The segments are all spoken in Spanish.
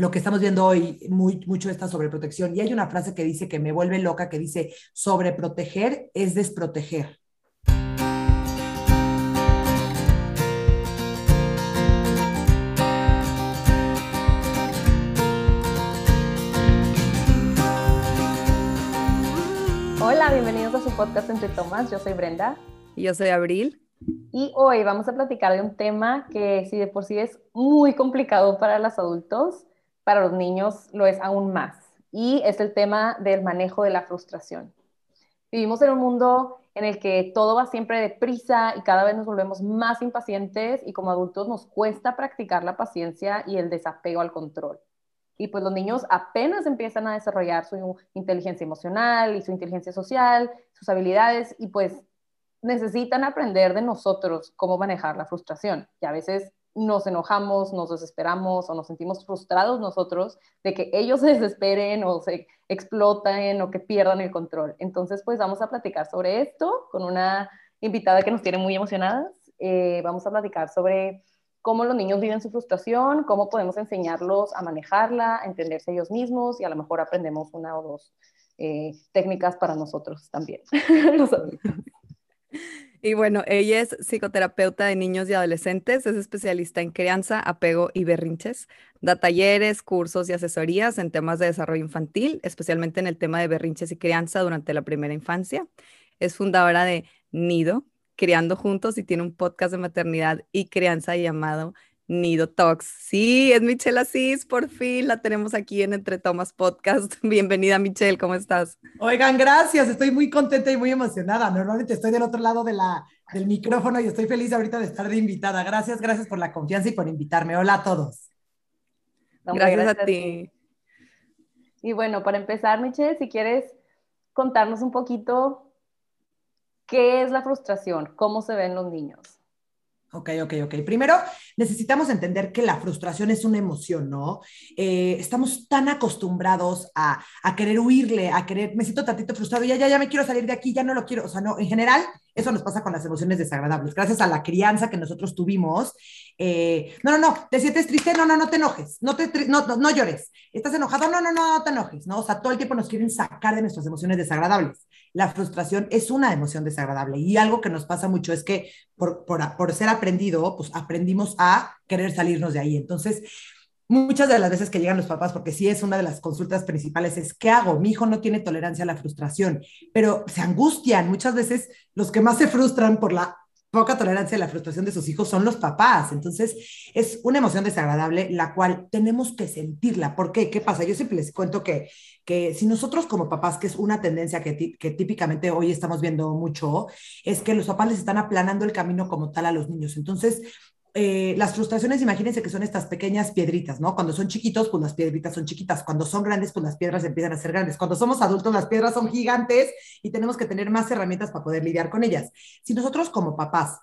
lo que estamos viendo hoy, muy, mucho esta sobreprotección. Y hay una frase que dice que me vuelve loca, que dice, sobreproteger es desproteger. Hola, bienvenidos a su podcast Entre Tomas. Yo soy Brenda. Y yo soy Abril. Y hoy vamos a platicar de un tema que si de por sí es muy complicado para los adultos, para los niños lo es aún más. Y es el tema del manejo de la frustración. Vivimos en un mundo en el que todo va siempre deprisa y cada vez nos volvemos más impacientes y como adultos nos cuesta practicar la paciencia y el desapego al control. Y pues los niños apenas empiezan a desarrollar su inteligencia emocional y su inteligencia social, sus habilidades y pues necesitan aprender de nosotros cómo manejar la frustración. Y a veces nos enojamos, nos desesperamos o nos sentimos frustrados nosotros de que ellos se desesperen o se exploten o que pierdan el control. Entonces, pues vamos a platicar sobre esto con una invitada que nos tiene muy emocionadas. Eh, vamos a platicar sobre cómo los niños viven su frustración, cómo podemos enseñarlos a manejarla, a entenderse ellos mismos y a lo mejor aprendemos una o dos eh, técnicas para nosotros también. Y bueno, ella es psicoterapeuta de niños y adolescentes, es especialista en crianza, apego y berrinches. Da talleres, cursos y asesorías en temas de desarrollo infantil, especialmente en el tema de berrinches y crianza durante la primera infancia. Es fundadora de Nido, Criando Juntos y tiene un podcast de maternidad y crianza llamado Nido Talks. Sí, es Michelle Asís, por fin la tenemos aquí en Entre Tomas Podcast. Bienvenida, Michelle, ¿cómo estás? Oigan, gracias, estoy muy contenta y muy emocionada. Normalmente estoy del otro lado de la, del micrófono y estoy feliz ahorita de estar de invitada. Gracias, gracias por la confianza y por invitarme. Hola a todos. Gracias, a ti. Y bueno, para empezar, Michelle, si quieres contarnos un poquito qué es la frustración, cómo se ven los niños. Ok, ok, ok. Primero, necesitamos entender que la frustración es una emoción, ¿no? Eh, estamos tan acostumbrados a, a, querer huirle, a querer, me siento tantito frustrado, ya, ya, ya me quiero salir de aquí, ya no lo quiero. O sea, no, en general, eso nos pasa con las emociones desagradables. Gracias a la crianza que nosotros tuvimos, eh, no, no, no, te sientes triste, no, no, no te enojes, no, te, no, no, no, llores, estás enojado, no, no, no, no te enojes, ¿no? O sea, todo el tiempo nos quieren sacar de nuestras emociones desagradables. La frustración es una emoción desagradable y algo que nos pasa mucho es que por, por, por ser aprendido, pues aprendimos a querer salirnos de ahí. Entonces, muchas de las veces que llegan los papás, porque sí es una de las consultas principales, es ¿qué hago? Mi hijo no tiene tolerancia a la frustración, pero se angustian. Muchas veces los que más se frustran por la poca tolerancia a la frustración de sus hijos son los papás. Entonces, es una emoción desagradable, la cual tenemos que sentirla. ¿Por qué? ¿Qué pasa? Yo siempre les cuento que, que si nosotros como papás, que es una tendencia que, que típicamente hoy estamos viendo mucho, es que los papás les están aplanando el camino como tal a los niños. Entonces, eh, las frustraciones, imagínense que son estas pequeñas piedritas, ¿no? Cuando son chiquitos, pues las piedritas son chiquitas. Cuando son grandes, pues las piedras empiezan a ser grandes. Cuando somos adultos, las piedras son gigantes y tenemos que tener más herramientas para poder lidiar con ellas. Si nosotros como papás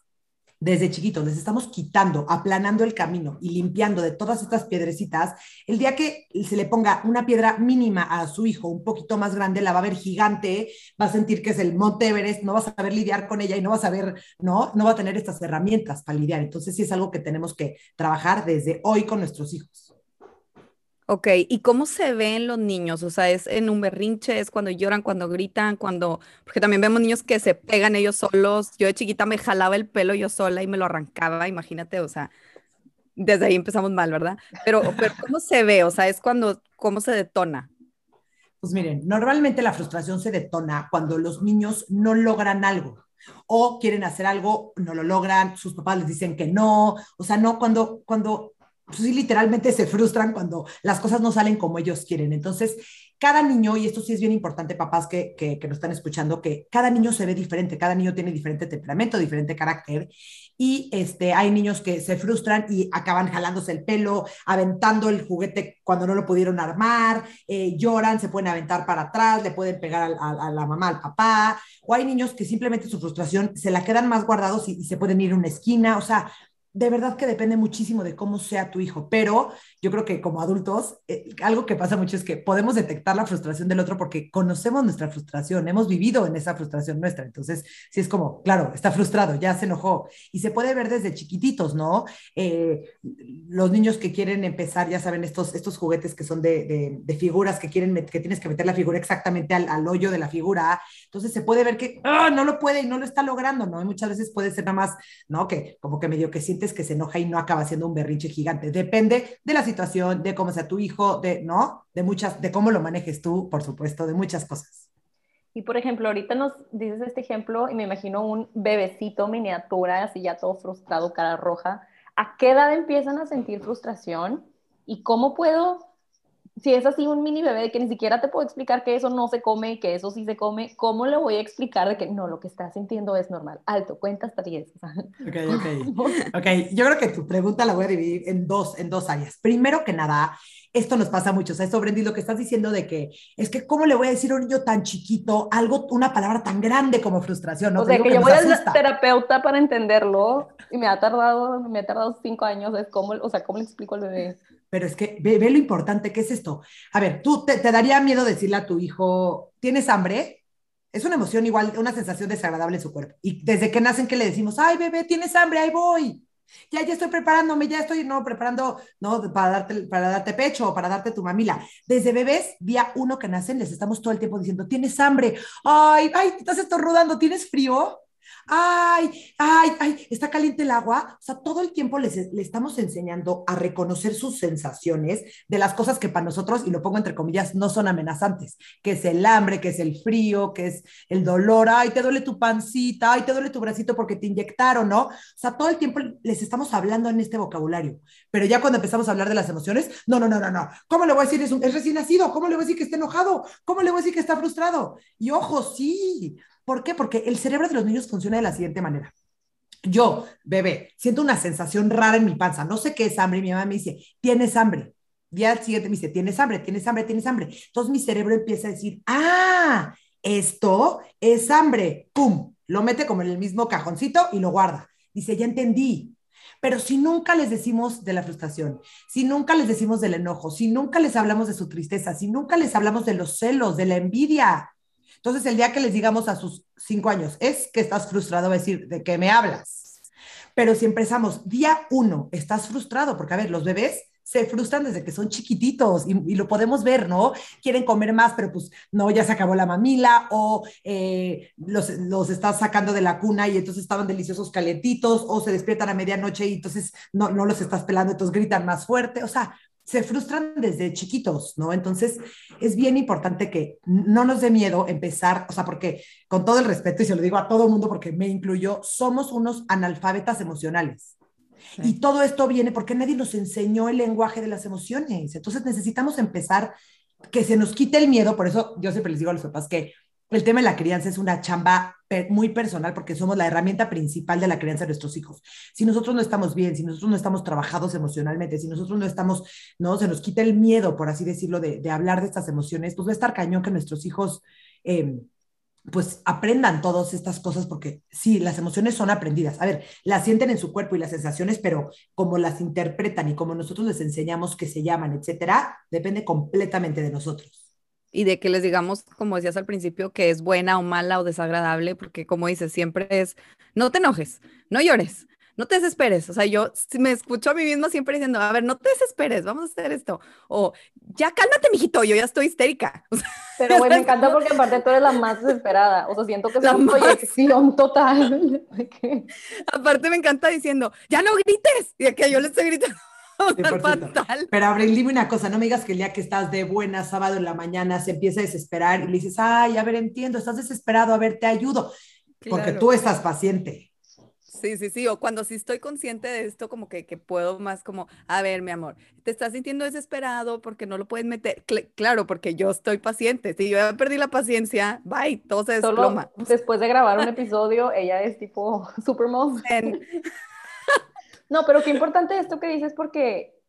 desde chiquitos, les estamos quitando, aplanando el camino y limpiando de todas estas piedrecitas, el día que se le ponga una piedra mínima a su hijo, un poquito más grande, la va a ver gigante, va a sentir que es el Monte Everest, no va a saber lidiar con ella y no va a saber, no, no va a tener estas herramientas para lidiar. Entonces sí es algo que tenemos que trabajar desde hoy con nuestros hijos. Ok, ¿y cómo se ven los niños? O sea, ¿es en un berrinche? ¿Es cuando lloran, cuando gritan, cuando...? Porque también vemos niños que se pegan ellos solos. Yo de chiquita me jalaba el pelo yo sola y me lo arrancaba, imagínate, o sea, desde ahí empezamos mal, ¿verdad? Pero, pero ¿cómo se ve? O sea, es cuando, ¿cómo se detona? Pues miren, normalmente la frustración se detona cuando los niños no logran algo o quieren hacer algo, no lo logran, sus papás les dicen que no, o sea, no, cuando, cuando sí, literalmente se frustran cuando las cosas no salen como ellos quieren. Entonces, cada niño, y esto sí es bien importante, papás que, que, que nos están escuchando, que cada niño se ve diferente, cada niño tiene diferente temperamento, diferente carácter, y este, hay niños que se frustran y acaban jalándose el pelo, aventando el juguete cuando no lo pudieron armar, eh, lloran, se pueden aventar para atrás, le pueden pegar a, la mamá, al papá, o hay niños que simplemente su frustración se la quedan más guardados y, y se pueden ir a una esquina, o sea, de verdad que depende muchísimo de cómo sea tu hijo, pero yo creo que como adultos, eh, algo que pasa mucho es que podemos detectar la frustración del otro porque conocemos nuestra frustración, hemos vivido en esa frustración nuestra. Entonces, si es como, claro, está frustrado, ya se enojó. Y se puede ver desde chiquititos, ¿no? Eh, los niños que quieren empezar, ya saben, estos, estos juguetes que son de, de, figuras que quieren, que tienes que meter la figura exactamente al, al hoyo de la figura. Entonces se puede ver que ¡ah! no lo puede y no lo está logrando, ¿no? Y muchas veces puede ser nada más, ¿no? Que como que medio que sientes que se enoja y no acaba siendo un berrinche gigante. Depende de la situación, de cómo sea tu hijo, de, ¿no? De muchas, de cómo lo manejes tú, por supuesto, de muchas cosas. Y por ejemplo, ahorita nos dices este ejemplo y me imagino un bebecito miniatura, así ya todo frustrado, cara roja. ¿A qué edad empiezan a sentir frustración? ¿Y cómo puedo si es así un mini bebé que ni siquiera te puedo explicar que eso no se come y que eso sí se come, ¿cómo le voy a explicar de que no, lo que está sintiendo es normal? Alto, cuenta hasta 10. Ok, ok. Ok, yo creo que tu pregunta la voy a dividir en dos, en dos áreas. Primero que nada, esto nos pasa mucho, o sea, eso, Brendy, lo que estás diciendo de que es que cómo le voy a decir a un niño tan chiquito algo, una palabra tan grande como frustración, ¿no? O sea, que, yo voy al terapeuta para entenderlo y me ha tardado, me ha tardado cinco años, es cómo, o sea, cómo le explico al bebé pero es que ve, lo importante que es esto. A ver, tú te, daría miedo decirle a tu hijo, ¿tienes hambre? Es una emoción igual, una sensación desagradable en su cuerpo. Y desde que nacen, que le decimos, ay, bebé, tienes hambre, ahí voy. Ya, ya estoy preparándome, ya estoy, no, preparando, no, para darte, para darte pecho o para darte tu mamila. Desde bebés, día uno que nacen, les estamos todo el tiempo diciendo, tienes hambre, ay, ay, estás estornudando, ¿tienes frío? Ay, ay, ay, está caliente el agua. O sea, todo el tiempo les, le estamos enseñando a reconocer sus sensaciones de las cosas que para nosotros, y lo pongo entre comillas, no son amenazantes, que es el hambre, que es el frío, que es el dolor, ay, te duele tu pancita, ay, te duele tu bracito porque te inyectaron, ¿no? O sea, todo el tiempo les estamos hablando en este vocabulario, pero ya cuando empezamos a hablar de las emociones, no, no, no, no, no, ¿cómo le voy a decir? Es, un, es recién nacido, ¿cómo le voy a decir que está enojado? ¿Cómo le voy a decir que está frustrado? Y ojo, sí, ¿Por qué? Porque el cerebro de los niños funciona de la siguiente manera. Yo, bebé, siento una sensación rara en mi panza, no sé qué es hambre, mi mamá me dice, tienes hambre. Día siguiente me dice, tienes hambre, tienes hambre, tienes hambre. Entonces mi cerebro empieza a decir, ah, esto es hambre. ¡Pum! Lo mete como en el mismo cajoncito y lo guarda. Dice, ya entendí. Pero si nunca les decimos de la frustración, si nunca les decimos del enojo, si nunca les hablamos de su tristeza, si nunca les hablamos de los celos, de la envidia, entonces, el día que les digamos a sus cinco años, es que estás frustrado, va a decir, ¿de qué me hablas? Pero si empezamos día uno, estás frustrado, porque a ver, los bebés se frustran desde que son chiquititos y, lo podemos ver, ¿no? Quieren comer más, pero pues no, ya se acabó la mamila o eh, los, los estás sacando de la cuna y entonces estaban deliciosos calentitos o se despiertan a medianoche y entonces no, no los estás pelando, entonces gritan más fuerte. O sea, se frustran desde chiquitos, ¿no? Entonces, es bien importante que no nos dé miedo empezar, o sea, porque con todo el respeto, y se lo digo a todo el mundo porque me incluyo, somos unos analfabetas emocionales. Y todo esto viene porque nadie nos enseñó el lenguaje de las emociones. Entonces, necesitamos empezar que se nos quite el miedo, por eso yo siempre les digo a los papás que el tema de la crianza es una chamba muy personal porque somos la herramienta principal de la crianza de nuestros hijos. Si nosotros no estamos bien, si nosotros no estamos trabajados emocionalmente, si nosotros no estamos, no, se nos quita el miedo, por así decirlo, de, hablar de estas emociones, pues va a estar cañón que nuestros hijos, em, pues aprendan todas estas cosas porque sí, las emociones son aprendidas. A ver, las sienten en su cuerpo y las sensaciones, pero como las interpretan y como nosotros les enseñamos que se llaman, etcétera, depende completamente de nosotros y de que les digamos, como decías al principio, que es buena o mala o desagradable, porque como dices, siempre es, no te enojes, no llores, no te desesperes. O sea, yo me escucho a mí misma siempre diciendo, a ver, no te desesperes, vamos a hacer esto. O ya cálmate, mijito, yo ya estoy histérica. Pero, güey, me encanta porque aparte tú eres la más desesperada. O sea, siento que es una proyección total. aparte me encanta diciendo, ya no grites. Y que yo le estoy gritando. Pero Abril, dime una cosa, no me digas que el día que estás de buena, sábado en la mañana, se empieza a desesperar y le dices, ay, a ver, entiendo, estás desesperado, a ver, te ayudo, porque tú estás paciente. Sí, sí, sí, o cuando sí estoy consciente de esto, como que, que, puedo más como, a ver, mi amor, te estás sintiendo desesperado porque no lo puedes meter, claro, porque yo estoy paciente, si yo ya perdí la paciencia, bye, todo se desploma. después de grabar un episodio, ella es tipo Supermom. No, pero qué importante esto que dices porque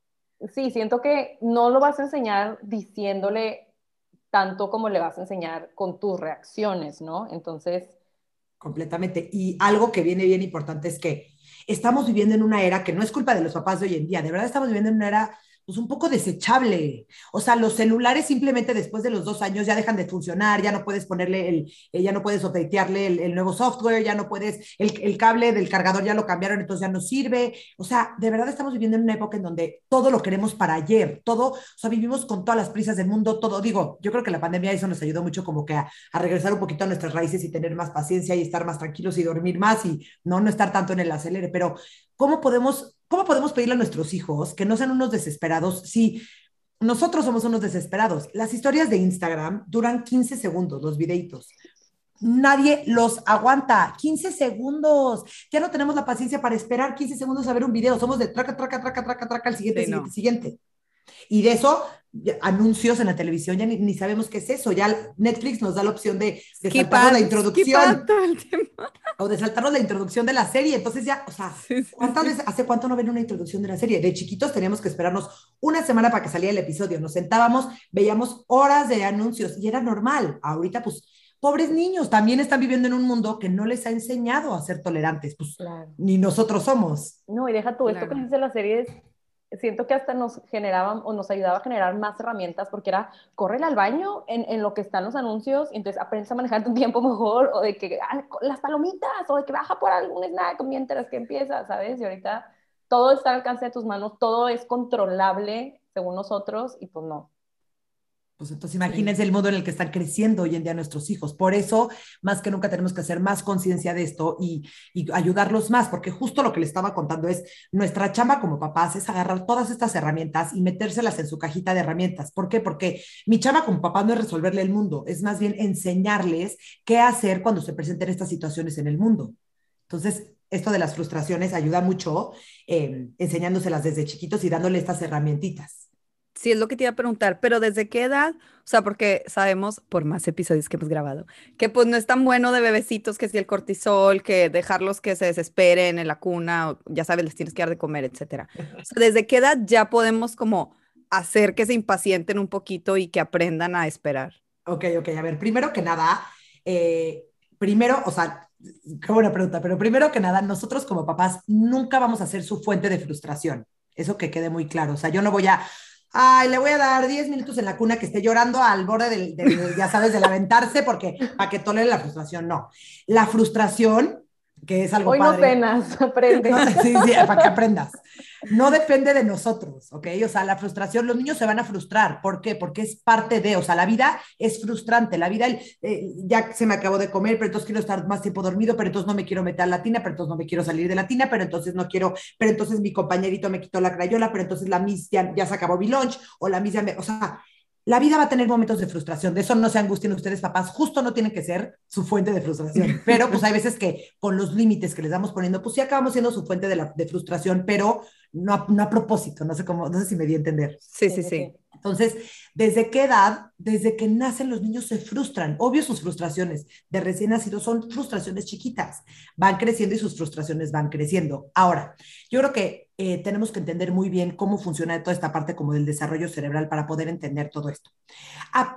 sí, siento que no lo vas a enseñar diciéndole tanto como le vas a enseñar con tus reacciones, ¿no? Entonces... Completamente. Y algo que viene bien importante es que estamos viviendo en una era que no es culpa de los papás de hoy en día, de verdad estamos viviendo en una era pues un poco desechable. O sea, los celulares simplemente después de los dos años ya dejan de funcionar, ya no puedes ponerle el, eh, ya no puedes updatearle el, el, nuevo software, ya no puedes, el, el, cable del cargador ya lo cambiaron, entonces ya no sirve. O sea, de verdad estamos viviendo en una época en donde todo lo queremos para ayer, todo, o sea, vivimos con todas las prisas del mundo, todo. Digo, yo creo que la pandemia eso nos ayudó mucho como que a, a regresar un poquito a nuestras raíces y tener más paciencia y estar más tranquilos y dormir más y no, no estar tanto en el acelere, pero ¿cómo podemos ¿cómo podemos pedirle a nuestros hijos que no sean unos desesperados si nosotros somos unos desesperados? Las historias de Instagram duran 15 segundos, los videitos. Nadie los aguanta. 15 segundos. Ya no tenemos la paciencia para esperar 15 segundos a ver un video. Somos de traca, traca, traca, traca, traca, al siguiente, sí, siguiente, no. siguiente. Y de eso, anuncios en la televisión, ya ni, ni, sabemos qué es eso. Ya Netflix nos da la opción de, de saltarnos la introducción. O de saltarnos la introducción de la serie. Entonces ya, o sea, ¿cuántas veces, hace cuánto no ven una introducción de la serie? De chiquitos teníamos que esperarnos una semana para que saliera el episodio. Nos sentábamos, veíamos horas de anuncios y era normal. Ahorita, pues, pobres niños también están viviendo en un mundo que no les ha enseñado a ser tolerantes, pues claro. ni nosotros somos. No, y deja tú, claro. esto que dice la serie es siento que hasta nos generaban o nos ayudaba a generar más herramientas porque era, córrele al baño en, en lo que están los anuncios, entonces aprendes a manejar tu tiempo mejor, o de que ah, las palomitas, o de que baja por algún snack mientras que empieza, ¿sabes? Y ahorita todo está al alcance de tus manos, todo es controlable según nosotros, y pues no. Pues entonces imagínense el modo en el que están creciendo hoy en día nuestros hijos. Por eso, más que nunca tenemos que hacer más conciencia de esto y, y, ayudarlos más, porque justo lo que le estaba contando es, nuestra chamba como papás es agarrar todas estas herramientas y metérselas en su cajita de herramientas. ¿Por qué? Porque mi chamba como papá no es resolverle el mundo, es más bien enseñarles qué hacer cuando se presenten estas situaciones en el mundo. Entonces, esto de las frustraciones ayuda mucho eh, enseñándoselas desde chiquitos y dándole estas herramientitas. Sí, es lo que te iba a preguntar, pero ¿desde qué edad? O sea, porque sabemos, por más episodios que hemos grabado, que pues no es tan bueno de bebecitos que si el cortisol, que dejarlos que se desesperen en la cuna, o ya sabes, les tienes que dar de comer, etcétera. O sea, ¿desde qué edad ya podemos como hacer que se impacienten un poquito y que aprendan a esperar? Ok, ok, a ver, primero que nada, eh, primero, o sea, qué buena pregunta, pero primero que nada, nosotros como papás nunca vamos a ser su fuente de frustración. Eso que quede muy claro. O sea, yo no voy a, ay, le voy a dar 10 minutos en la cuna que esté llorando al borde del, ya sabes, del aventarse, porque para que tolere la frustración, no. La frustración, que es algo Hoy padre. no penas, aprende. No, sí, sí, para que aprendas. No depende de nosotros, ¿ok? O sea, la frustración, los niños se van a frustrar. ¿Por qué? Porque es parte de, o sea, la vida es frustrante. La vida, eh, ya se me acabó de comer, pero entonces quiero estar más tiempo dormido, pero entonces no me quiero meter a la tina, pero entonces no me quiero salir de la tina, pero entonces no quiero, pero entonces mi compañerito me quitó la crayola, pero entonces la miss ya, ya se acabó mi lunch, o la miss ya me, o sea, la vida va a tener momentos de frustración, de eso no se angustien ustedes papás, justo no tienen que ser su fuente de frustración, pero pues hay veces que con los límites que les damos poniendo, pues sí acabamos siendo su fuente de, la, de frustración, pero no a, no a propósito, no sé cómo, no sé si me di a entender. Sí, sí, sí. Entonces, ¿desde qué edad? Desde que nacen los niños se frustran. Obvio sus frustraciones de recién nacidos son frustraciones chiquitas. Van creciendo y sus frustraciones van creciendo. Ahora, yo creo que eh, tenemos que entender muy bien cómo funciona toda esta parte como del desarrollo cerebral para poder entender todo esto.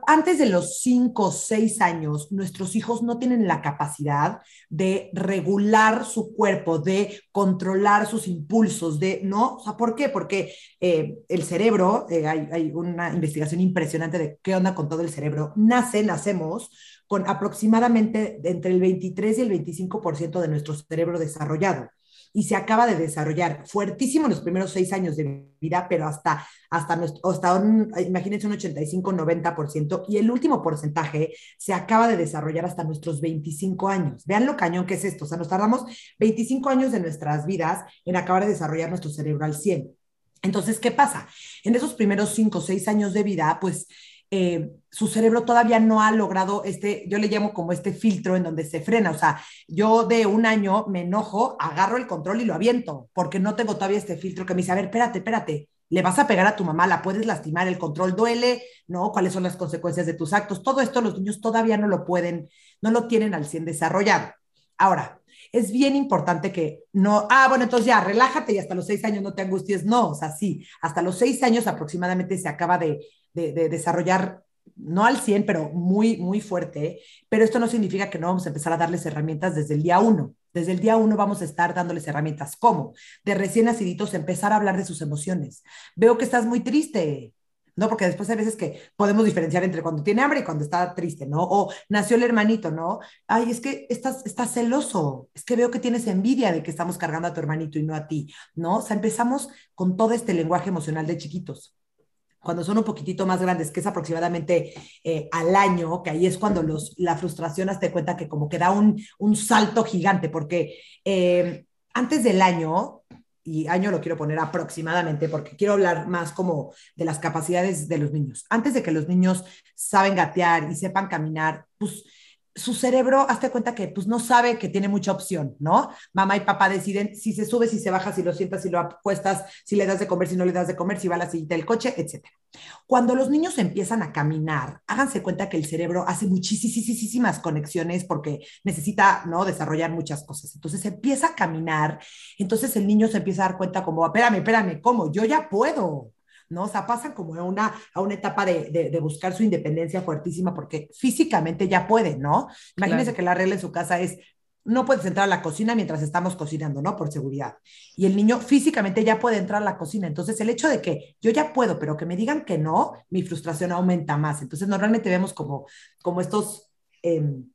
Antes de los 5 o 6 años, nuestros hijos no tienen la capacidad de regular su cuerpo, de controlar sus impulsos, de, ¿no? ¿por qué? Porque eh, el cerebro, eh, hay, hay una investigación impresionante de qué onda con todo el cerebro. Nace, nacemos con aproximadamente entre el 23 y el 25% de nuestro cerebro desarrollado y se acaba de desarrollar fuertísimo en los primeros seis años de vida, pero hasta, hasta, nuestro, hasta un, imagínense un 85-90%, y el último porcentaje se acaba de desarrollar hasta nuestros 25 años. Vean lo cañón que es esto, o sea, nos tardamos 25 años de nuestras vidas en acabar de desarrollar nuestro cerebro al 100. Entonces, ¿qué pasa? En esos primeros 5 o 6 años de vida, pues eh, su cerebro todavía no ha logrado este, yo le llamo como este filtro en donde se frena. O sea, yo de un año me enojo, agarro el control y lo aviento, porque no tengo todavía este filtro que me dice, a ver, espérate, espérate, le vas a pegar a tu mamá, la puedes lastimar, el control duele, ¿no? ¿Cuáles son las consecuencias de tus actos? Todo esto los niños todavía no lo pueden, no lo tienen al 100 desarrollado. Ahora, es bien importante que no, ah, bueno, entonces ya, relájate y hasta los seis años no te angusties. No, o sea, sí, hasta los seis años aproximadamente se acaba de, de, de desarrollar no al 100, pero muy, muy fuerte, pero esto no significa que no vamos a empezar a darles herramientas desde el día uno. Desde el día uno vamos a estar dándoles herramientas. ¿Cómo? De recién naciditos empezar a hablar de sus emociones. Veo que estás muy triste, ¿no? Porque después hay veces que podemos diferenciar entre cuando tiene hambre y cuando está triste, ¿no? O nació el hermanito, ¿no? Ay, es que estás, estás celoso, es que veo que tienes envidia de que estamos cargando a tu hermanito y no a ti, ¿no? O sea, empezamos con todo este lenguaje emocional de chiquitos cuando son un poquitito más grandes, que es aproximadamente eh, al año, que ahí es cuando los, la frustración, hazte cuenta que como que da un, un salto gigante, porque eh, antes del año, y año lo quiero poner aproximadamente, porque quiero hablar más como de las capacidades de los niños. Antes de que los niños saben gatear y sepan caminar, pues su cerebro, hazte cuenta que pues no sabe que tiene mucha opción, ¿no? Mamá y papá deciden si se sube, si se baja, si lo sientas, si lo apuestas, si le das de comer, si no le das de comer, si va a la sillita del coche, etc. Cuando los niños empiezan a caminar, háganse cuenta que el cerebro hace muchísimas conexiones porque necesita, ¿no? Desarrollar muchas cosas. Entonces empieza a caminar, entonces el niño se empieza a dar cuenta como, espérame, espérame, ¿cómo? Yo ya puedo, ¿no? O sea, pasan como a una, a una etapa de, buscar su independencia fuertísima porque físicamente ya pueden, ¿no? Imagínense que la regla en su casa es, no puedes entrar a la cocina mientras estamos cocinando, ¿no? Por seguridad. Y el niño físicamente ya puede entrar a la cocina. Entonces, el hecho de que yo ya puedo, pero que me digan que no, mi frustración aumenta más. Entonces, normalmente vemos como, como estos... Em,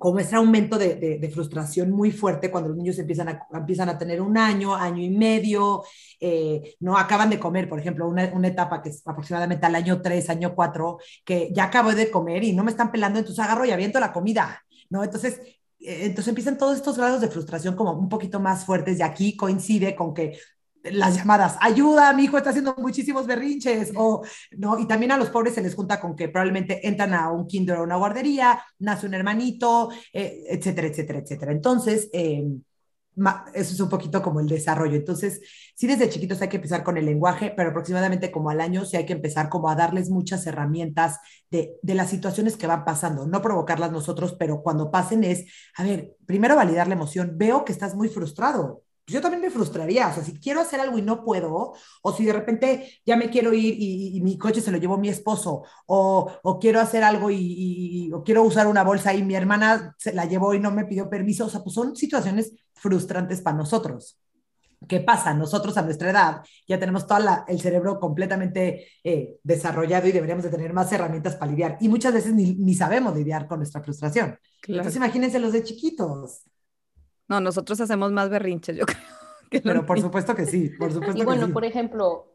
como este aumento de, frustración muy fuerte cuando los niños empiezan a, empiezan a tener un año, año y medio, eh, no acaban de comer, por ejemplo, una, una, etapa que es aproximadamente al año 3, año 4, que ya acabo de comer y no me están pelando, entonces agarro y aviento la comida, ¿no? Entonces, eh, entonces empiezan todos estos grados de frustración como un poquito más fuertes y aquí coincide con que las llamadas, ayuda, mi hijo está haciendo muchísimos berrinches, o, ¿no? Y también a los pobres se les junta con que probablemente entran a un kinder o una guardería, nace un hermanito, eh, etcétera, etcétera, etcétera. Entonces, eh, eso es un poquito como el desarrollo. Entonces, sí desde chiquitos hay que empezar con el lenguaje, pero aproximadamente como al año sí hay que empezar como a darles muchas herramientas de, de las situaciones que van pasando, no provocarlas nosotros, pero cuando pasen es, a ver, primero validar la emoción, veo que estás muy frustrado, yo también me frustraría, o sea, si quiero hacer algo y no puedo, o si de repente ya me quiero ir y, mi coche se lo llevó mi esposo, o, o quiero hacer algo y, o quiero usar una bolsa y mi hermana se la llevó y no me pidió permiso, o sea, pues son situaciones frustrantes para nosotros. ¿Qué pasa? Nosotros a nuestra edad ya tenemos todo el cerebro completamente eh, desarrollado y deberíamos de tener más herramientas para lidiar. Y muchas veces ni, ni sabemos lidiar con nuestra frustración. Entonces imagínense los de chiquitos. No, nosotros hacemos más berrinches, yo creo. Pero por supuesto que sí, por supuesto y bueno, sí. por ejemplo,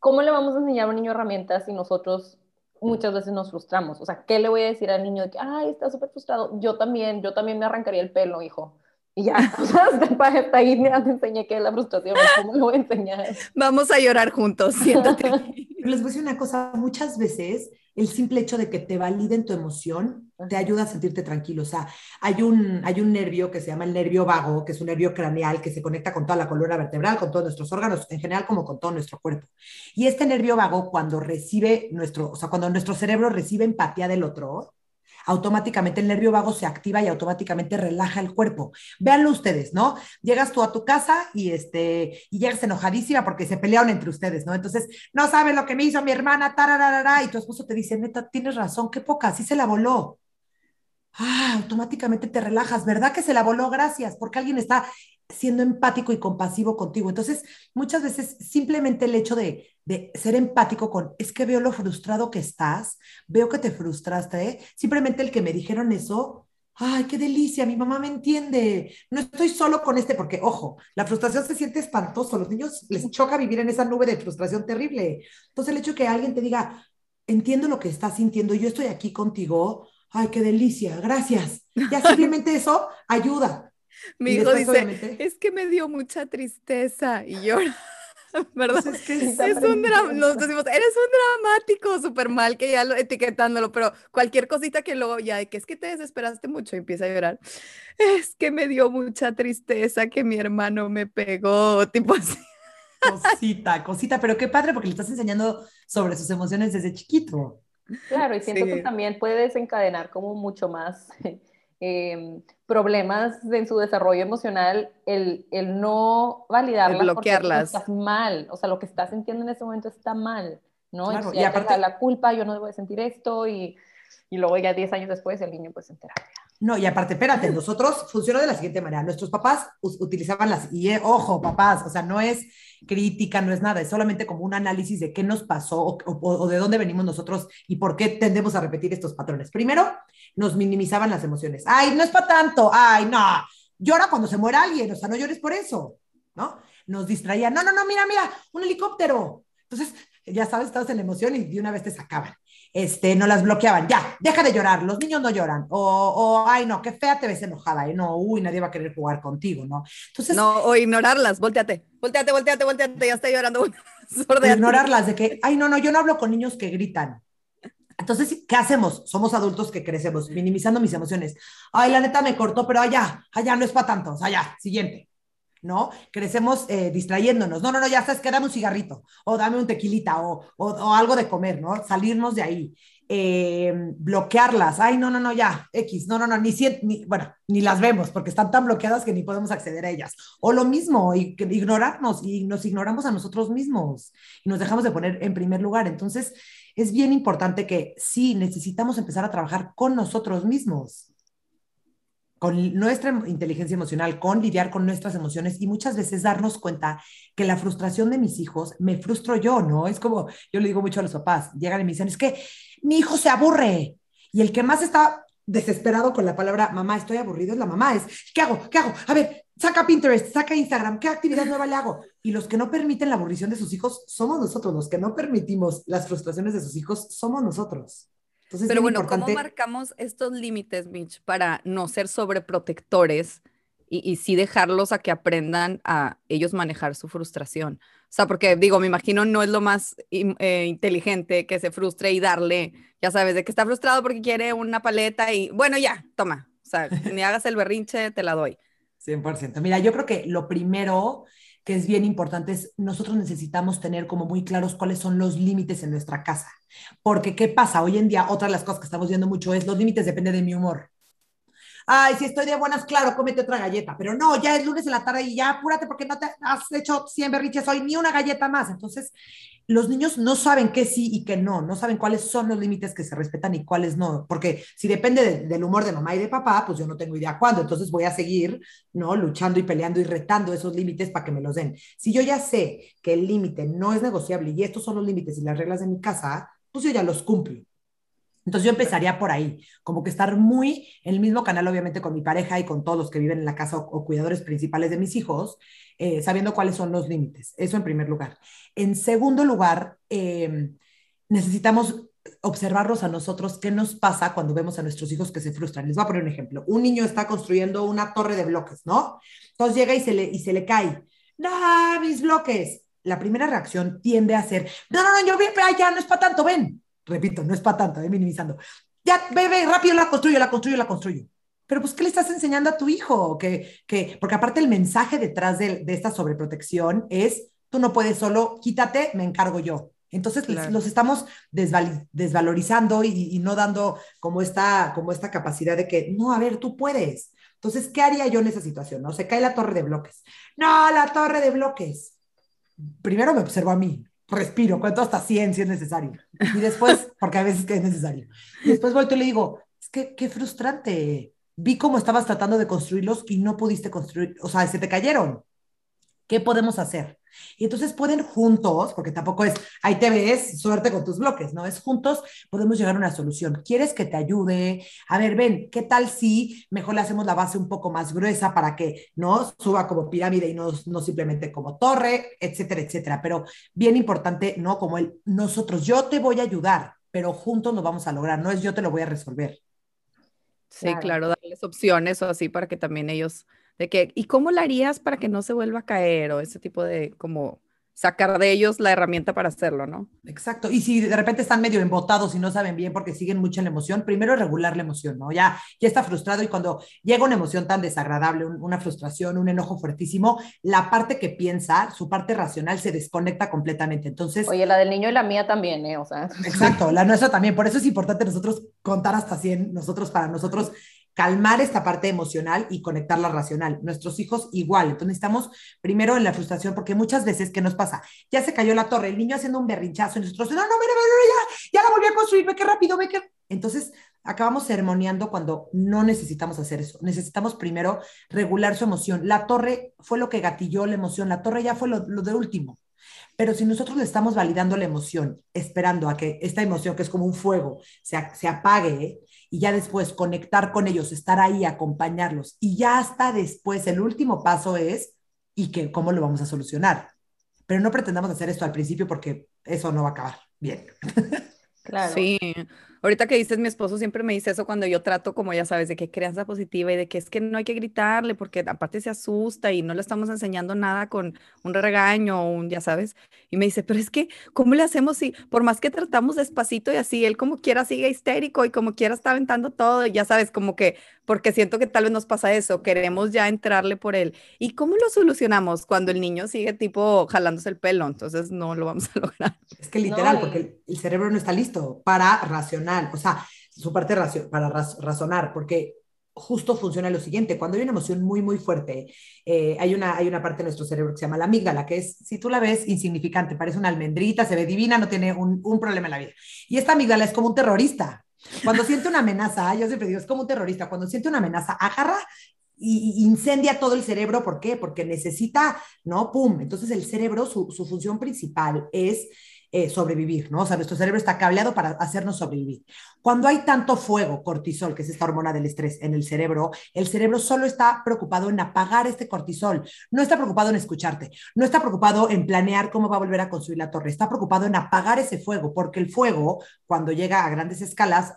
¿cómo le vamos a enseñar a un niño herramientas si nosotros muchas veces nos frustramos? O sea, ¿qué le voy a decir al niño de que, ay, está súper frustrado? Yo también, yo también me arrancaría el pelo, hijo. Y ya, o sea, hasta ahí me enseñé que es la frustración, ¿cómo le voy a enseñar? Vamos a llorar juntos, siéntate. Les voy a decir una cosa, muchas veces el simple hecho de que te validen tu emoción te ayuda a sentirte tranquilo. O sea, hay un, hay un nervio que se llama el nervio vago, que es un nervio craneal que se conecta con toda la columna vertebral, con todos nuestros órganos, en general como con todo nuestro cuerpo. Y este nervio vago, cuando recibe nuestro, o sea, cuando nuestro cerebro recibe empatía del otro, automáticamente el nervio vago se activa y automáticamente relaja el cuerpo. Véanlo ustedes, ¿no? Llegas tú a tu casa y, este, y llegas enojadísima porque se pelearon entre ustedes, ¿no? Entonces, no sabes lo que me hizo mi hermana, tararara, y tu esposo te dice, neta, tienes razón, qué poca, así se la voló. Ah, automáticamente te relajas, ¿verdad que se la voló? Gracias, porque alguien está siendo empático y compasivo contigo. Entonces, muchas veces simplemente el hecho de, ser empático con, es que veo lo frustrado que estás, veo que te frustraste, ¿eh? simplemente el que me dijeron eso, ay, qué delicia, mi mamá me entiende, no estoy solo con este, porque, ojo, la frustración se siente espantoso, los niños les choca vivir en esa nube de frustración terrible. Entonces, el hecho de que alguien te diga, entiendo lo que estás sintiendo, yo estoy aquí contigo, ay, qué delicia, gracias. Ya simplemente eso ayuda. Mi hijo dice, es que me dio mucha tristeza y llora. ¿Verdad? Pues es, que es, un drama, nos decimos, eres un dramático, súper mal que ya lo etiquetándolo, pero cualquier cosita que luego ya, que es que te desesperaste mucho y empieza a llorar, es que me dio mucha tristeza que mi hermano me pegó, tipo así. Cosita, cosita, pero qué padre porque le estás enseñando sobre sus emociones desde chiquito. Claro, y siento que también puede desencadenar como mucho más Em, problemas en su desarrollo emocional, el, el no validarlas. bloquearlas. estás mal, o sea, lo que estás sintiendo en ese momento está mal. ¿no? y, aparte la culpa, yo no debo de sentir esto y, y luego ya 10 años después el niño pues en terapia. No, y aparte, espérate, nosotros funcionó de la siguiente manera. Nuestros papás utilizaban las, y eh, ojo, papás, o sea, no es crítica, no es nada, es solamente como un análisis de qué nos pasó o, o, de dónde venimos nosotros y por qué tendemos a repetir estos patrones. Primero, nos minimizaban las emociones. Ay, no es para tanto, ay, no, llora cuando se muera alguien, o sea, no llores por eso, ¿no? Nos distraían, no, no, no, mira, mira, un helicóptero. Entonces, ya sabes, estabas en la emoción y de una vez te sacaban este, no las bloqueaban. Ya, deja de llorar, los niños no lloran. O, o ay, no, qué fea te ves enojada, ¿eh? No, uy, nadie va a querer jugar contigo, ¿no? Entonces. No, o ignorarlas, volteate, volteate, volteate, volteate, ya está llorando. ignorarlas de que, ay, no, no, yo no hablo con niños que gritan. Entonces, ¿qué hacemos? Somos adultos que crecemos, minimizando mis emociones. Ay, la neta me cortó, pero allá, allá no es para tanto, allá, siguiente. ¿No? Crecemos eh, distrayéndonos. No, no, no, ya sabes que dame un cigarrito, o dame un tequilita, o, o, algo de comer, ¿no? Salirnos de ahí. Eh, bloquearlas. Ay, no, no, no, ya, X, no, no, no, ni, ni, bueno, ni las vemos porque están tan bloqueadas que ni podemos acceder a ellas. O lo mismo, ignorarnos y nos ignoramos a nosotros mismos y nos dejamos de poner en primer lugar. Entonces, es bien importante que sí, necesitamos empezar a trabajar con nosotros mismos con nuestra inteligencia emocional, con lidiar con nuestras emociones y muchas veces darnos cuenta que la frustración de mis hijos me frustro yo, ¿no? Es como, yo le digo mucho a los papás, llegan y me dicen, es que mi hijo se aburre. Y el que más está desesperado con la palabra mamá, estoy aburrido, es la mamá, es, ¿qué hago? ¿Qué hago? A ver, saca Pinterest, saca Instagram, ¿qué actividad nueva le hago? Y los que no permiten la aburrición de sus hijos somos nosotros, los que no permitimos las frustraciones de sus hijos somos nosotros. Pero bueno, ¿cómo marcamos estos límites, Mitch, para no ser sobreprotectores y, y sí dejarlos a que aprendan a ellos manejar su frustración? O sea, porque digo, me imagino no es lo más eh, inteligente que se frustre y darle, ya sabes, de que está frustrado porque quiere una paleta y bueno, ya, toma. O sea, ni hagas el berrinche, te la doy. 100%. Mira, yo creo que lo primero que es bien importante es nosotros necesitamos tener como muy claros cuáles son los límites en nuestra casa. Porque, ¿qué pasa? Hoy en día, otra de las cosas que estamos viendo mucho es los límites depende de mi humor. Ay, si estoy de buenas, claro, cómete otra galleta. Pero no, ya es lunes en la tarde y ya apúrate porque no te has hecho 100 berriches hoy, ni una galleta más. Entonces, los niños no saben qué sí y qué no, no saben cuáles son los límites que se respetan y cuáles no, porque si depende del humor de mamá y de papá, pues yo no tengo idea cuándo, entonces voy a seguir, ¿no? Luchando y peleando y retando esos límites para que me los den. Si yo ya sé que el límite no es negociable y estos son los límites y las reglas de mi casa, pues yo ya los cumplo. Entonces yo empezaría por ahí, como que estar muy en el mismo canal, obviamente, con mi pareja y con todos los que viven en la casa o, cuidadores principales de mis hijos, eh, sabiendo cuáles son los límites. Eso en primer lugar. En segundo lugar, em, necesitamos observarlos a nosotros qué nos pasa cuando vemos a nuestros hijos que se frustran. Les voy a poner un ejemplo. Un niño está construyendo una torre de bloques, ¿no? Entonces llega y se le, y se le cae. ¡No, mis bloques! La primera reacción tiende a ser, no, no, no, yo bien, ya no es para tanto, ven repito, no es para tanto, eh, minimizando. Ya, bebé, rápido la construyo, la construyo, la construyo. Pero pues, ¿qué le estás enseñando a tu hijo? Que, que, porque aparte el mensaje detrás de, de esta sobreprotección es, tú no puedes solo, quítate, me encargo yo. Entonces los estamos desvalorizando y, y, no dando como esta, como esta capacidad de que, no, a ver, tú puedes. Entonces, ¿qué haría yo en esa situación? No, se cae la torre de bloques. No, la torre de bloques. Primero me observo a mí, respiro, cuento hasta 100 si es necesario. Y después, porque a veces que es necesario. Y después vuelto y le digo, es que qué frustrante. Vi cómo estabas tratando de construirlos y no pudiste construir, o sea, se te cayeron. ¿Qué podemos hacer? Y entonces pueden juntos, porque tampoco es, ahí te ves, suerte con tus bloques, ¿no? Es juntos, podemos llegar a una solución. ¿Quieres que te ayude? A ver, ven, ¿qué tal si mejor le hacemos la base un poco más gruesa para que no suba como pirámide y no, no simplemente como torre, etcétera, etcétera? Pero bien importante, ¿no? Como el nosotros, yo te voy a ayudar, pero juntos lo vamos a lograr, no es yo te lo voy a resolver. Sí, claro, darles opciones o así para que también ellos de que, ¿y cómo la harías para que no se vuelva a caer? O ese tipo de, como, sacar de ellos la herramienta para hacerlo, ¿no? Exacto. Y si de repente están medio embotados y no saben bien porque siguen mucho en la emoción, primero regular la emoción, ¿no? Ya, ya está frustrado y cuando llega una emoción tan desagradable, una frustración, un enojo fuertísimo, la parte que piensa, su parte racional se desconecta completamente. Entonces... Oye, la del niño y la mía también, ¿eh? O sea... Exacto, la nuestra también. Por eso es importante nosotros contar hasta 100, nosotros para nosotros calmar esta parte emocional y conectarla racional. Nuestros hijos igual. Entonces necesitamos primero en la frustración, porque muchas veces, ¿qué nos pasa? Ya se cayó la torre, el niño haciendo un berrinchazo y nosotros, no, no, mira, mira, ya, ya la volví a construir, ve qué rápido, ve qué... Entonces acabamos sermoneando cuando no necesitamos hacer eso. Necesitamos primero regular su emoción. La torre fue lo que gatilló la emoción, la torre ya fue lo, lo de último. Pero si nosotros le estamos validando la emoción, esperando a que esta emoción, que es como un fuego, se, se apague y ya después conectar con ellos, estar ahí, acompañarlos, y ya hasta después, el último paso es, ¿y que, cómo lo vamos a solucionar? Pero no pretendamos hacer esto al principio porque eso no va a acabar bien. Claro. Sí, ahorita que dices, mi esposo siempre me dice eso cuando yo trato, como ya sabes, de que crianza positiva y de que es que no hay que gritarle porque aparte se asusta y no le estamos enseñando nada con un regaño o un, ya sabes. Y me dice, pero es que, ¿cómo le hacemos si, por más que tratamos despacito y así, él como quiera sigue histérico y como quiera está aventando todo, y ya sabes, como que, porque siento que tal vez nos pasa eso, queremos ya entrarle por él. ¿Y cómo lo solucionamos cuando el niño sigue tipo jalándose el pelo? Entonces no lo vamos a lograr. Es que literal, porque el cerebro no está listo para racional, o sea, su parte para razonar, porque justo funciona lo siguiente, cuando hay una emoción muy, muy fuerte, eh, hay, una, hay una parte de nuestro cerebro que se llama la amígdala, que es, si tú la ves, insignificante, parece una almendrita, se ve divina, no tiene un, un problema en la vida. Y esta amígdala es como un terrorista. Cuando siente una amenaza, yo siempre digo, es como un terrorista, cuando siente una amenaza, agarra y incendia todo el cerebro. ¿Por qué? Porque necesita, ¿no? ¡Pum! Entonces el cerebro, su, su función principal es eh, sobrevivir, ¿no? O sea, nuestro cerebro está cableado para hacernos sobrevivir. Cuando hay tanto fuego, cortisol, que es esta hormona del estrés en el cerebro, el cerebro solo está preocupado en apagar este cortisol, no está preocupado en escucharte, no está preocupado en planear cómo va a volver a construir la torre, está preocupado en apagar ese fuego, porque el fuego, cuando llega a grandes escalas,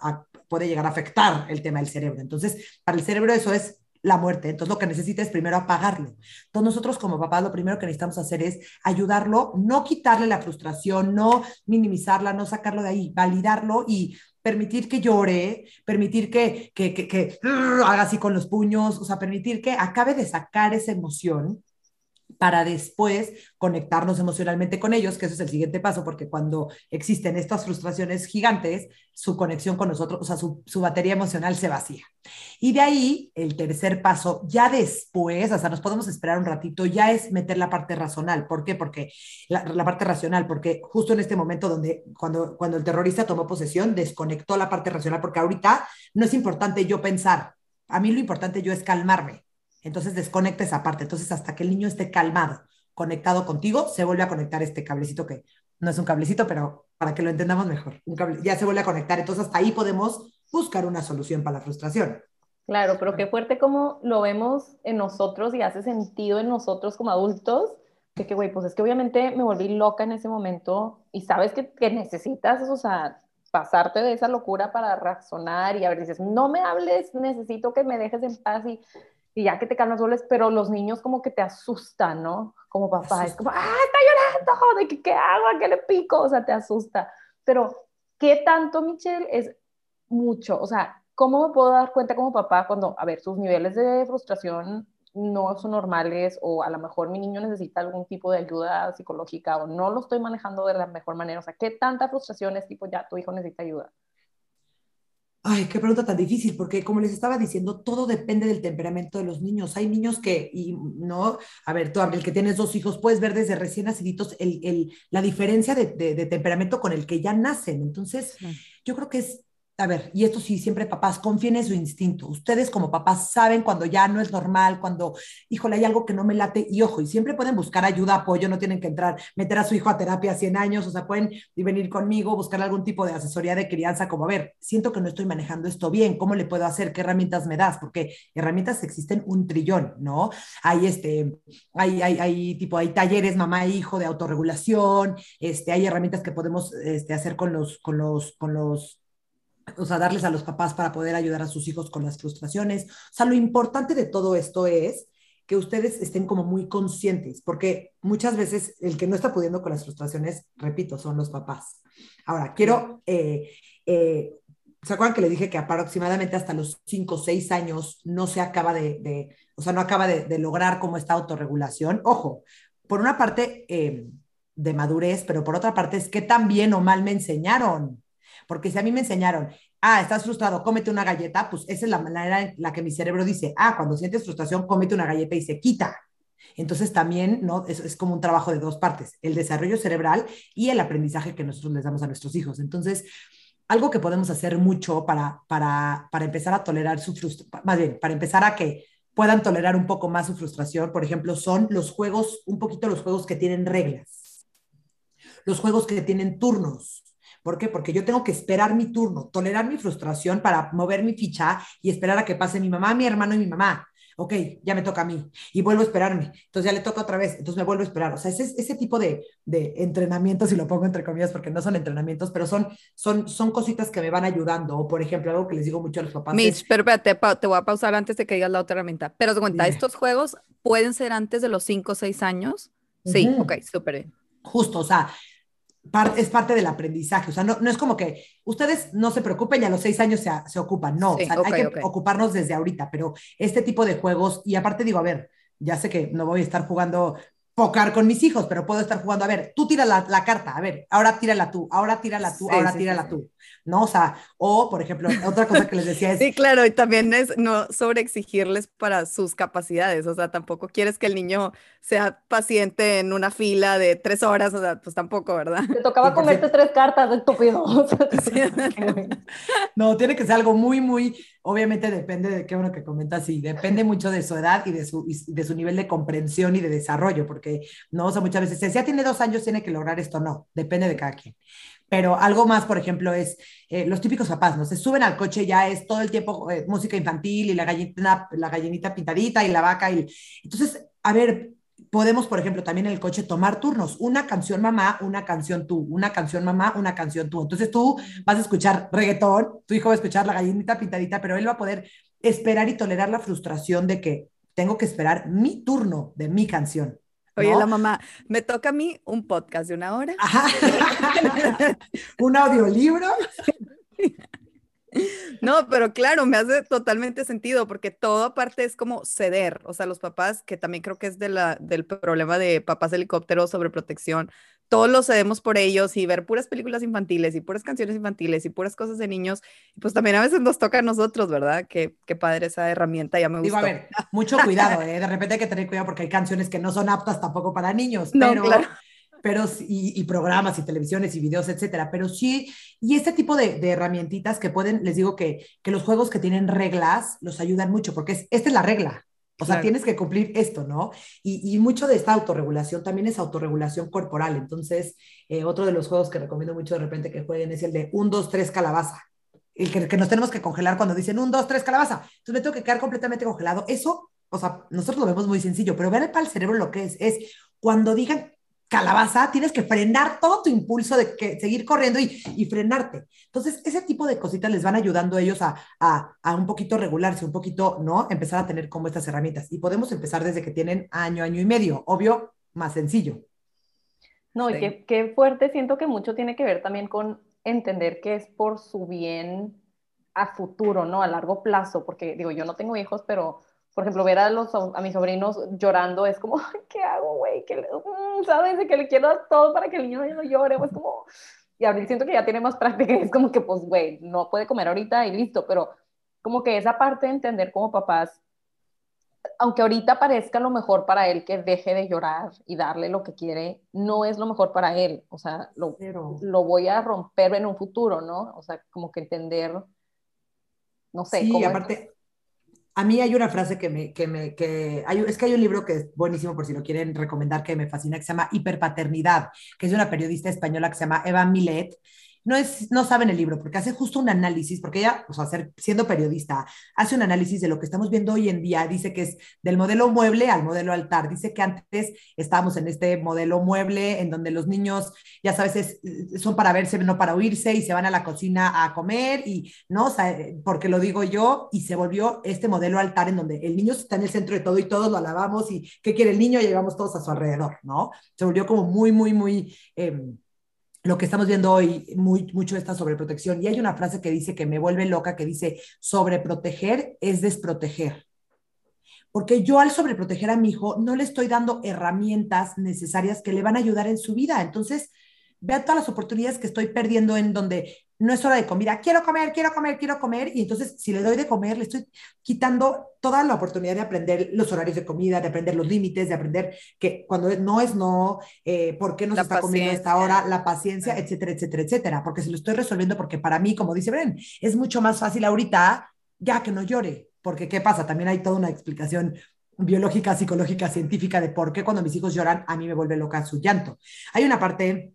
puede llegar a afectar el tema del cerebro. Entonces, para el cerebro eso es la muerte. Entonces lo que necesita es primero apagarlo. Entonces nosotros como papás lo primero que necesitamos hacer es ayudarlo, no quitarle la frustración, no minimizarla, no sacarlo de ahí, validarlo y permitir que llore, permitir que, que, que, que haga así con los puños, o sea, permitir que acabe de sacar esa emoción para después conectarnos emocionalmente con ellos, que eso es el siguiente paso, porque cuando existen estas frustraciones gigantes, su conexión con nosotros, o sea, su, batería emocional se vacía. Y de ahí, el tercer paso, ya después, hasta nos podemos esperar un ratito, ya es meter la parte racional. ¿Por qué? Porque la, la parte racional, porque justo en este momento donde, cuando, cuando el terrorista tomó posesión, desconectó la parte racional, porque ahorita no es importante yo pensar, a mí lo importante yo es calmarme entonces desconecta esa parte. Entonces, hasta que el niño esté calmado, conectado contigo, se vuelve a conectar este cablecito que no es un cablecito, pero para que lo entendamos mejor, un cable, ya se vuelve a conectar. Entonces, hasta ahí podemos buscar una solución para la frustración. Claro, pero qué fuerte como lo vemos en nosotros y hace sentido en nosotros como adultos, de que, güey, pues es que obviamente me volví loca en ese momento y sabes que, que necesitas, o sea, pasarte de esa locura para razonar y a ver, dices, no me hables, necesito que me dejes en paz y y ya que te calmas vuelves, pero los niños como que te asustan, ¿no? Como papá, es como, ¡ah, está llorando! ¿De qué, qué hago? ¿A qué le pico? O sea, te asusta. Pero, ¿qué tanto, Michelle? Es mucho. O sea, ¿cómo me puedo dar cuenta como papá cuando, a ver, sus niveles de frustración no son normales o a lo mejor mi niño necesita algún tipo de ayuda psicológica o no lo estoy manejando de la mejor manera? O sea, ¿qué tanta frustración es tipo, ya, tu hijo necesita ayuda? Ay, qué pregunta tan difícil, porque como les estaba diciendo, todo depende del temperamento de los niños. Hay niños que, y no, a ver, tú, el que tienes dos hijos, puedes ver desde recién naciditos el, el, la diferencia de, de, temperamento con el que ya nacen. Entonces, yo creo que es a ver, y esto sí, siempre papás, confíen en su instinto. Ustedes como papás saben cuando ya no es normal, cuando, híjole, hay algo que no me late, y ojo, y siempre pueden buscar ayuda, apoyo, no tienen que entrar, meter a su hijo a terapia a 100 años, o sea, pueden venir conmigo, buscar algún tipo de asesoría de crianza, como, a ver, siento que no estoy manejando esto bien, ¿cómo le puedo hacer? ¿Qué herramientas me das? Porque herramientas existen un trillón, ¿no? Hay este, hay, hay, hay tipo, hay talleres mamá e hijo de autorregulación, este, hay herramientas que podemos este, hacer con los, con los, con los o sea, darles a los papás para poder ayudar a sus hijos con las frustraciones. O sea, lo importante de todo esto es que ustedes estén como muy conscientes, porque muchas veces el que no está pudiendo con las frustraciones, repito, son los papás. Ahora, quiero, eh, eh, ¿se acuerdan que le dije que aproximadamente hasta los 5 o 6 años no se acaba de, o sea, no acaba de, lograr como esta autorregulación? Ojo, por una parte eh, de madurez, pero por otra parte es que tan bien o mal me enseñaron. Porque si a mí me enseñaron ah, estás frustrado, cómete una galleta, pues esa es la manera en la que mi cerebro dice, ah, cuando sientes frustración, cómete una galleta y se quita. Entonces también, ¿no? Es, es como un trabajo de dos partes, el desarrollo cerebral y el aprendizaje que nosotros les damos a nuestros hijos. Entonces, algo que podemos hacer mucho para, para, para empezar a tolerar su frustración, más bien, para empezar a que puedan tolerar un poco más su frustración, por ejemplo, son los juegos, un poquito los juegos que tienen reglas, los juegos que tienen turnos. ¿Por qué? Porque yo tengo que esperar mi turno, tolerar mi frustración para mover mi ficha y esperar a que pase mi mamá, mi hermano y mi mamá ok, ya me toca a mí y vuelvo a esperarme, entonces ya le toca otra vez, entonces me vuelvo a esperar. O sea, ese, ese tipo de, de entrenamientos, y lo pongo entre comillas porque no son entrenamientos, pero son, son, son cositas que me van ayudando. O por ejemplo, algo que les digo mucho a los papás. Mitch, pero espérate, te voy a pausar antes de que digas la otra herramienta. Pero de cuenta, ¿estos juegos pueden ser antes de los 5 o 6 años? Sí, ok, súper bien. Justo, o sea, es parte del aprendizaje. O sea, no, no, es como que ustedes no se preocupen y a los seis años se, se ocupan. No, o sea, hay que ocuparnos desde ahorita, pero este tipo de juegos, y aparte digo, a ver, ya sé que no voy a estar jugando pocar con mis hijos, pero puedo estar jugando, a ver, tú tira la, la carta, a ver, ahora tírala tú, ahora tírala tú, ahora tírala tú, ¿no? O sea, o por ejemplo, otra cosa que les decía es... Sí, claro, y también es no sobre exigirles para sus capacidades, o sea, tampoco quieres que el niño sea paciente en una fila de tres horas, o sea, pues tampoco, ¿verdad? Te tocaba comerte tres cartas, estúpido. no, tiene que ser algo muy, muy, obviamente depende de qué uno que comentas, sí, depende mucho de su edad y de su, de su nivel de comprensión y de desarrollo, porque, no, o sea, muchas veces, si ya tiene dos años, tiene que lograr esto, no, depende de cada quien. Pero algo más, por ejemplo, es eh, los típicos papás, ¿no? Se suben al coche, ya es todo el tiempo eh, música infantil y la gallinita, la gallinita pintadita y la vaca. Y... Entonces, a ver, podemos, por ejemplo, también en el coche tomar turnos. Una canción mamá, una canción tú, una canción mamá, una canción tú. Entonces tú vas a escuchar reggaetón, tu hijo va a escuchar la gallinita pintadita, pero él va a poder esperar y tolerar la frustración de que tengo que esperar mi turno de mi canción. Oye, la mamá, me toca a mí un podcast de una hora. un audiolibro. No, pero claro, me hace totalmente sentido porque todo aparte es como ceder, o sea, los papás, que también creo que es de la, del problema de papás helicópteros sobre protección, todos lo cedemos por ellos y ver puras películas infantiles y puras canciones infantiles y puras cosas de niños, pues también a veces nos toca a nosotros, ¿verdad? Qué, qué padre esa herramienta, ya me gusta. Digo, a ver, mucho cuidado, ¿eh? de repente hay que tener cuidado porque hay canciones que no son aptas tampoco para niños, no, pero... Claro pero y, programas y televisiones y videos, etcétera. Pero sí, y este tipo de, de, herramientitas que pueden, les digo que, que los juegos que tienen reglas los ayudan mucho, porque es, esta es la regla. O sea, tienes que cumplir esto, ¿no? Y, y, mucho de esta autorregulación también es autorregulación corporal. Entonces, eh, otro de los juegos que recomiendo mucho de repente que jueguen es el de un, dos, tres, calabaza. El que, que nos tenemos que congelar cuando dicen un, dos, tres, calabaza. Entonces me tengo que quedar completamente congelado. Eso, o sea, nosotros lo vemos muy sencillo, pero vean para el cerebro lo que es. Es cuando digan calabaza, tienes que frenar todo tu impulso de que, seguir corriendo y, y, frenarte. Entonces, ese tipo de cositas les van ayudando a ellos a, a, a, un poquito regularse, un poquito, ¿no? Empezar a tener como estas herramientas. Y podemos empezar desde que tienen año, año y medio. Obvio, más sencillo. No, y qué, qué fuerte, siento que mucho tiene que ver también con entender que es por su bien a futuro, ¿no? A largo plazo, porque digo, yo no tengo hijos, pero por ejemplo, ver a, los, a mis sobrinos llorando es como, ¿qué hago, güey? Mm, ¿Sabes? De que le quiero dar todo para que el niño no llore, pues como... Y ahora siento que ya tiene más práctica, es como que, pues, güey, no puede comer ahorita y listo, pero como que esa parte de entender como papás, aunque ahorita parezca lo mejor para él que deje de llorar y darle lo que quiere, no es lo mejor para él, o sea, lo, lo voy a romper en un futuro, ¿no? O sea, como que entender, no sé. Sí, aparte, a mí hay una frase que me, que me, que hay, es que hay un libro que es buenísimo por si lo quieren recomendar, que me fascina, que se llama Hiperpaternidad, que es de una periodista española que se llama Eva Milet, no, es, no saben el libro, porque hace justo un análisis, porque ella, o sea, siendo periodista, hace un análisis de lo que estamos viendo hoy en día, dice que es del modelo mueble al modelo altar, dice que antes estábamos en este modelo mueble en donde los niños, ya sabes, son para verse, no para oírse, y se van a la cocina a comer, y no, o sea, porque lo digo yo, y se volvió este modelo altar en donde el niño está en el centro de todo y todos lo alabamos, y qué quiere el niño, y llegamos todos a su alrededor, ¿no? Se volvió como muy, muy, muy... Eh, lo que estamos viendo hoy, muy, mucho esta sobreprotección. Y hay una frase que dice que me vuelve loca, que dice, sobreproteger es desproteger. Porque yo al sobreproteger a mi hijo no le estoy dando herramientas necesarias que le van a ayudar en su vida. Entonces, vea todas las oportunidades que estoy perdiendo en donde no es hora de comida, quiero comer, quiero comer, quiero comer, y entonces si le doy de comer, le estoy quitando toda la oportunidad de aprender los horarios de comida, de aprender los límites, de aprender que cuando no es no, eh, por qué no se está comiendo a esta hora, la paciencia, etcétera, etcétera, etcétera, porque se lo estoy resolviendo porque para mí, como dice Bren, es mucho más fácil ahorita ya que no llore, porque ¿qué pasa? También hay toda una explicación biológica, psicológica, científica de por qué cuando mis hijos lloran a mí me vuelve loca su llanto. Hay una parte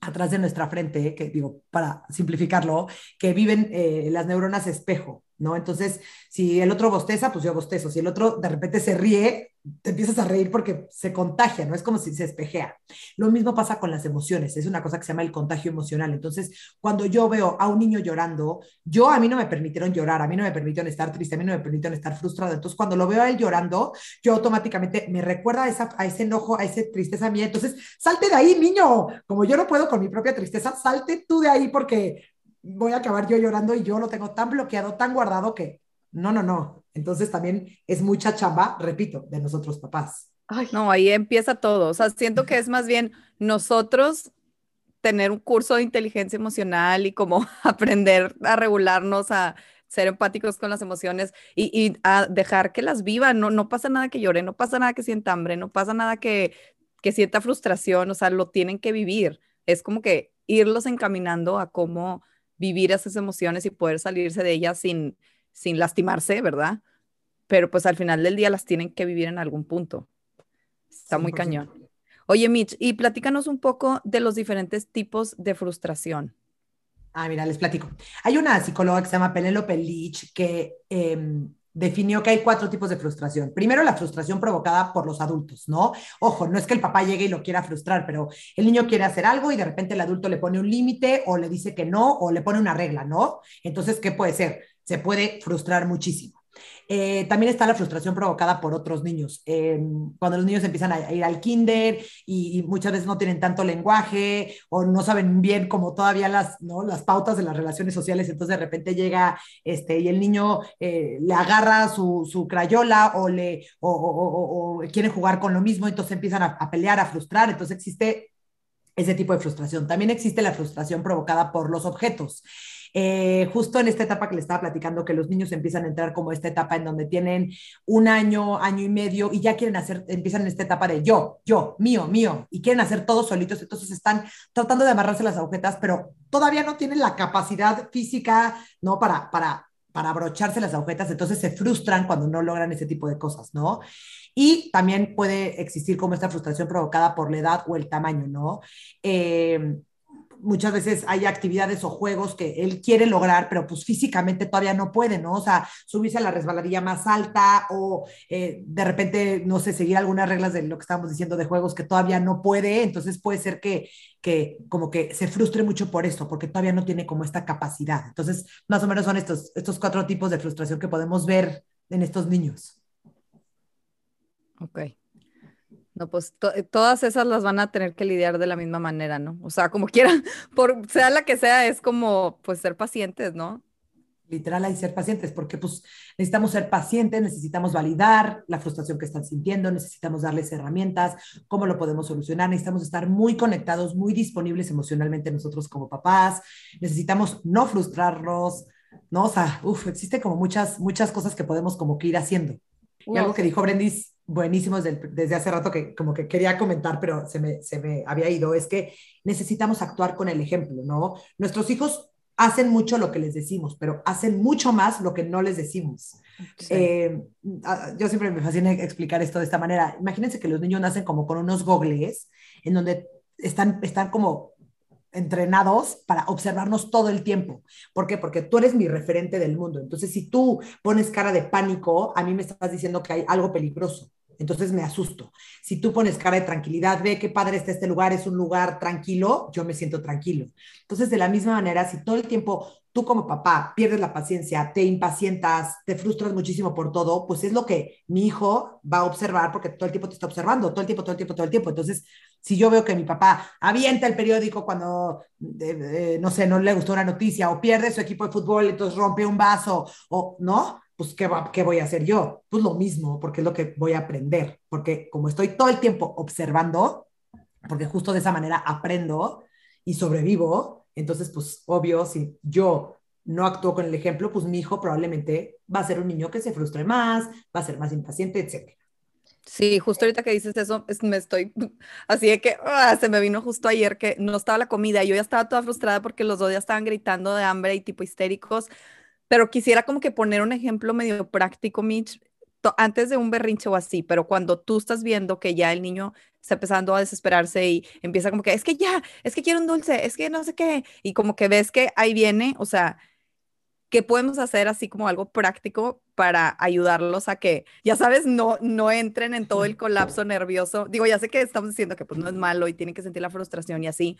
atrás de nuestra frente, que digo, para simplificarlo, que viven eh, las neuronas espejo. ¿no? Entonces, si el otro bosteza, pues yo bostezo. Si el otro de repente se ríe, te empiezas a reír porque se contagia, ¿no? Es como si se espejea. Lo mismo pasa con las emociones, es una cosa que se llama el contagio emocional. Entonces, cuando yo veo a un niño llorando, yo a mí no me permitieron llorar, a mí no me permitieron estar triste, a mí no me permitieron estar frustrado. Entonces, cuando lo veo a él llorando, yo automáticamente me recuerda a, esa, a ese enojo, a esa tristeza mía. Entonces, salte de ahí, niño. Como yo no puedo con mi propia tristeza, salte tú de ahí porque voy a acabar yo llorando y yo lo tengo tan bloqueado, tan guardado que no, no, no. Entonces también es mucha chamba, repito, de nosotros papás. Ay, no, ahí empieza todo. O sea, siento que es más bien nosotros tener un curso de inteligencia emocional y como aprender a regularnos, a ser empáticos con las emociones y, y, a dejar que las vivan. No, no pasa nada que llore, no pasa nada que sienta hambre, no pasa nada que, que sienta frustración. O sea, lo tienen que vivir. Es como que irlos encaminando a cómo vivir esas emociones y poder salirse de ellas sin, sin lastimarse, ¿verdad? Pero pues al final del día las tienen que vivir en algún punto. Está muy cañón. Oye, Mitch, y platícanos un poco de los diferentes tipos de frustración. Ah, mira, les platico. Hay una psicóloga que se llama Penélope Leach que em, definió que hay cuatro tipos de frustración. Primero, la frustración provocada por los adultos, ¿no? Ojo, no es que el papá llegue y lo quiera frustrar, pero el niño quiere hacer algo y de repente el adulto le pone un límite o le dice que no o le pone una regla, ¿no? Entonces, ¿qué puede ser? Se puede frustrar muchísimo. Eh, también está la frustración provocada por otros niños. Eh, cuando los niños empiezan a ir al kinder y, muchas veces no tienen tanto lenguaje o no saben bien como todavía las, ¿no? las pautas de las relaciones sociales, entonces de repente llega este, y el niño eh, le agarra su, crayola o, le, o, quiere jugar con lo mismo, entonces empiezan a, a pelear, a frustrar, entonces existe ese tipo de frustración. También existe la frustración provocada por los objetos. Eh, justo en esta etapa que le estaba platicando, que los niños empiezan a entrar como esta etapa en donde tienen un año, año y medio y ya quieren hacer, empiezan en esta etapa de yo, yo, mío, mío, y quieren hacer todos solitos, entonces están tratando de amarrarse las agujetas, pero todavía no tienen la capacidad física, ¿no? Para, para, para abrocharse las agujetas, entonces se frustran cuando no logran ese tipo de cosas, ¿no? Y también puede existir como esta frustración provocada por la edad o el tamaño, ¿no? Eh, muchas veces hay actividades o juegos que él quiere lograr, pero pues físicamente todavía no puede, ¿no? O sea, subirse a la resbaladilla más alta o eh, de repente, no sé, seguir algunas reglas de lo que estábamos diciendo de juegos que todavía no puede, entonces puede ser que, que como que se frustre mucho por esto, porque todavía no tiene como esta capacidad. Entonces, más o menos son estos, estos cuatro tipos de frustración que podemos ver en estos niños. Ok. No, pues todas esas las van a tener que lidiar de la misma manera, ¿no? O sea, como quieran, por sea la que sea, es como pues ser pacientes, ¿no? Literal hay ser pacientes, porque pues necesitamos ser pacientes, necesitamos validar la frustración que están sintiendo, necesitamos darles herramientas, cómo lo podemos solucionar, necesitamos estar muy conectados, muy disponibles emocionalmente nosotros como papás, necesitamos no frustrarlos, ¿no? O sea, uf, existe como muchas, muchas cosas que podemos como que ir haciendo. Y algo que dijo Brendis buenísimos desde hace rato que como que quería comentar, pero se me, se me había ido, es que necesitamos actuar con el ejemplo, ¿no? Nuestros hijos hacen mucho lo que les decimos, pero hacen mucho más lo que no les decimos. Eh, yo siempre me fascina explicar esto de esta manera. Imagínense que los niños nacen como con unos gogles en donde están, están como entrenados para observarnos todo el tiempo. ¿Por qué? Porque tú eres mi referente del mundo. Entonces, si tú pones cara de pánico, a mí me estás diciendo que hay algo peligroso. Entonces me asusto. Si tú pones cara de tranquilidad, ve qué padre está este lugar, es un lugar tranquilo, yo me siento tranquilo. Entonces, de la misma manera, si todo el tiempo tú como papá pierdes la paciencia, te impacientas, te frustras muchísimo por todo, pues es lo que mi hijo va a observar porque todo el tiempo te está observando, todo el tiempo, todo el tiempo, todo el tiempo. Entonces, si yo veo que mi papá avienta el periódico cuando, eh, eh, no sé, no le gustó una noticia o pierde su equipo de fútbol, entonces rompe un vaso o no, pues ¿qué, ¿qué voy a hacer yo? Pues lo mismo, porque es lo que voy a aprender, porque como estoy todo el tiempo observando, porque justo de esa manera aprendo, y sobrevivo, entonces, pues obvio, si yo no actúo con el ejemplo, pues mi hijo probablemente va a ser un niño que se frustre más, va a ser más impaciente, etc. Sí, justo ahorita que dices eso, me estoy así de que ah, se me vino justo ayer que no estaba la comida yo ya estaba toda frustrada porque los dos ya estaban gritando de hambre y tipo histéricos, pero quisiera como que poner un ejemplo medio práctico, Mitch, antes de un berrinche o así, pero cuando tú estás viendo que ya el niño está empezando a desesperarse y empieza como que, es que ya, es que quiero un dulce, es que no sé qué, y como que ves que ahí viene, o sea, ¿qué podemos hacer así como algo práctico para ayudarlos a que, ya sabes, no, no entren en todo el colapso nervioso? Digo, ya sé que estamos diciendo que pues no es malo y tienen que sentir la frustración y así,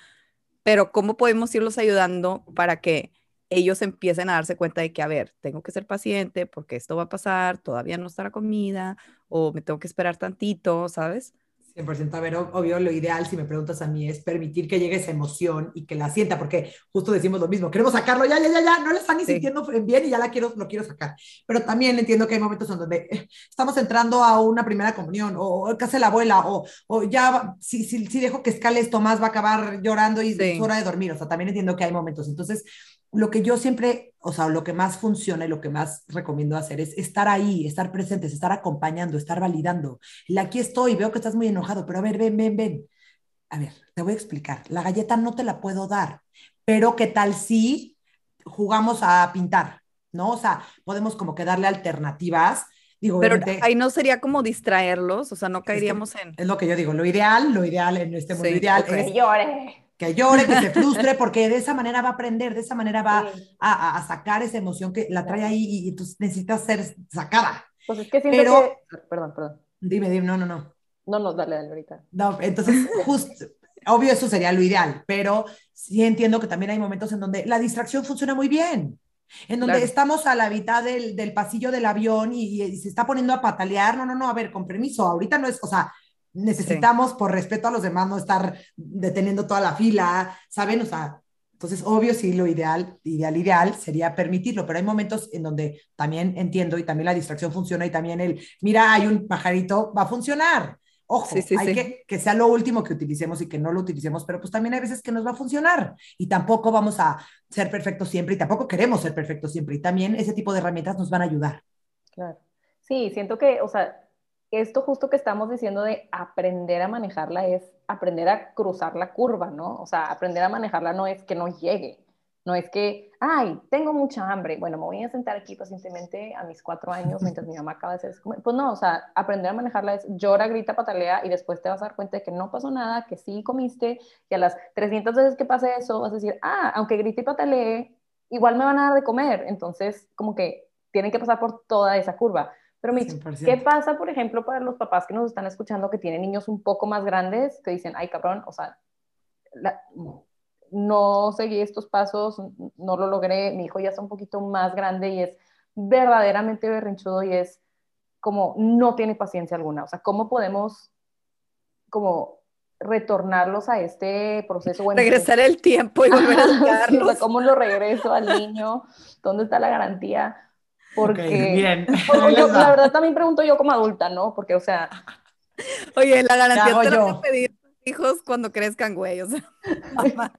pero ¿cómo podemos irlos ayudando para que ellos empiecen a darse cuenta de que, a ver, tengo que ser paciente porque esto va a pasar, todavía no está la comida o me tengo que esperar tantito, ¿sabes? 100%. A ver, obvio, lo ideal, si me preguntas a mí, es permitir que llegue esa emoción y que la sienta, porque justo decimos lo mismo, queremos sacarlo, ya, ya, ya, ya, no le están ni sintiendo bien y ya la quiero, lo quiero sacar. Pero también entiendo que hay momentos en donde eh, estamos entrando a una primera comunión, o, de la abuela, o, o ya, si, si, si, dejo que escale esto más, va a acabar llorando y es hora de dormir. O sea, también entiendo que hay momentos. Entonces, lo que yo siempre, o sea, lo que más funciona y lo que más recomiendo hacer es estar ahí, estar presentes, estar acompañando, estar validando. Y aquí estoy, veo que estás muy enojado, pero a ver, ven, ven, ven. A ver, te voy a explicar. La galleta no te la puedo dar, pero ¿qué tal si jugamos a pintar? ¿No? O sea, podemos como que darle alternativas. Digo, pero ahí no sería como distraerlos, o sea, no caeríamos en... Es lo que yo digo, lo ideal, lo ideal en este mundo ideal es... Llore que llore, que se frustre, porque de esa manera va a aprender, de esa manera va a, a, sacar esa emoción que la trae ahí y, entonces necesita ser sacada. Pues es que siento Pero, que... Perdón, perdón. Dime, dime, no, no, no. No, no, dale, dale ahorita. No, entonces, justo, obvio eso sería lo ideal, pero sí entiendo que también hay momentos en donde la distracción funciona muy bien. En donde estamos a la mitad del, del pasillo del avión y, y, se está poniendo a patalear. No, no, no, a ver, con permiso, ahorita no es, o sea, necesitamos, por respeto a los demás, no estar deteniendo toda la fila, ¿saben? O sea, entonces, obvio, sí, lo ideal, ideal, ideal sería permitirlo, pero hay momentos en donde también entiendo y también la distracción funciona y también el, mira, hay un pajarito, va a funcionar. Ojo, hay que que sea lo último que utilicemos y que no lo utilicemos, pero pues también hay veces que nos va a funcionar y tampoco vamos a ser perfectos siempre y tampoco queremos ser perfectos siempre y también ese tipo de herramientas nos van a ayudar. Claro. Sí, siento que, o sea, esto justo que estamos diciendo de aprender a manejarla es aprender a cruzar la curva, ¿no? O sea, aprender a manejarla no es que no llegue, no es que, ay, tengo mucha hambre, bueno, me voy a sentar aquí pacientemente a mis cuatro años mientras mi mamá acaba de hacer Pues no, o sea, aprender a manejarla es llora, grita, patalea y después te vas a dar cuenta de que no pasó nada, que sí comiste y a las 300 veces que pase eso vas a decir, ah, aunque grite y patalee, igual me van a dar de comer. Entonces, como que tienen que pasar por toda esa curva. Pero ¿qué pasa, por ejemplo, para los papás que nos están escuchando que tienen niños un poco más grandes que dicen, ay, cabrón, o sea, no seguí estos pasos, no lo logré, mi hijo ya está un poquito más grande y es verdaderamente berrinchudo y es como no tiene paciencia alguna. O sea, ¿cómo podemos como retornarlos a este proceso? Bueno, Regresar el tiempo y volver a educarlos. ¿Cómo lo regreso al niño? ¿Dónde está la garantía? Porque, bien. la verdad también pregunto yo como adulta, ¿no? Porque, o sea... Oye, la garantía te la a pedir hijos cuando crezcan, güey, o sea...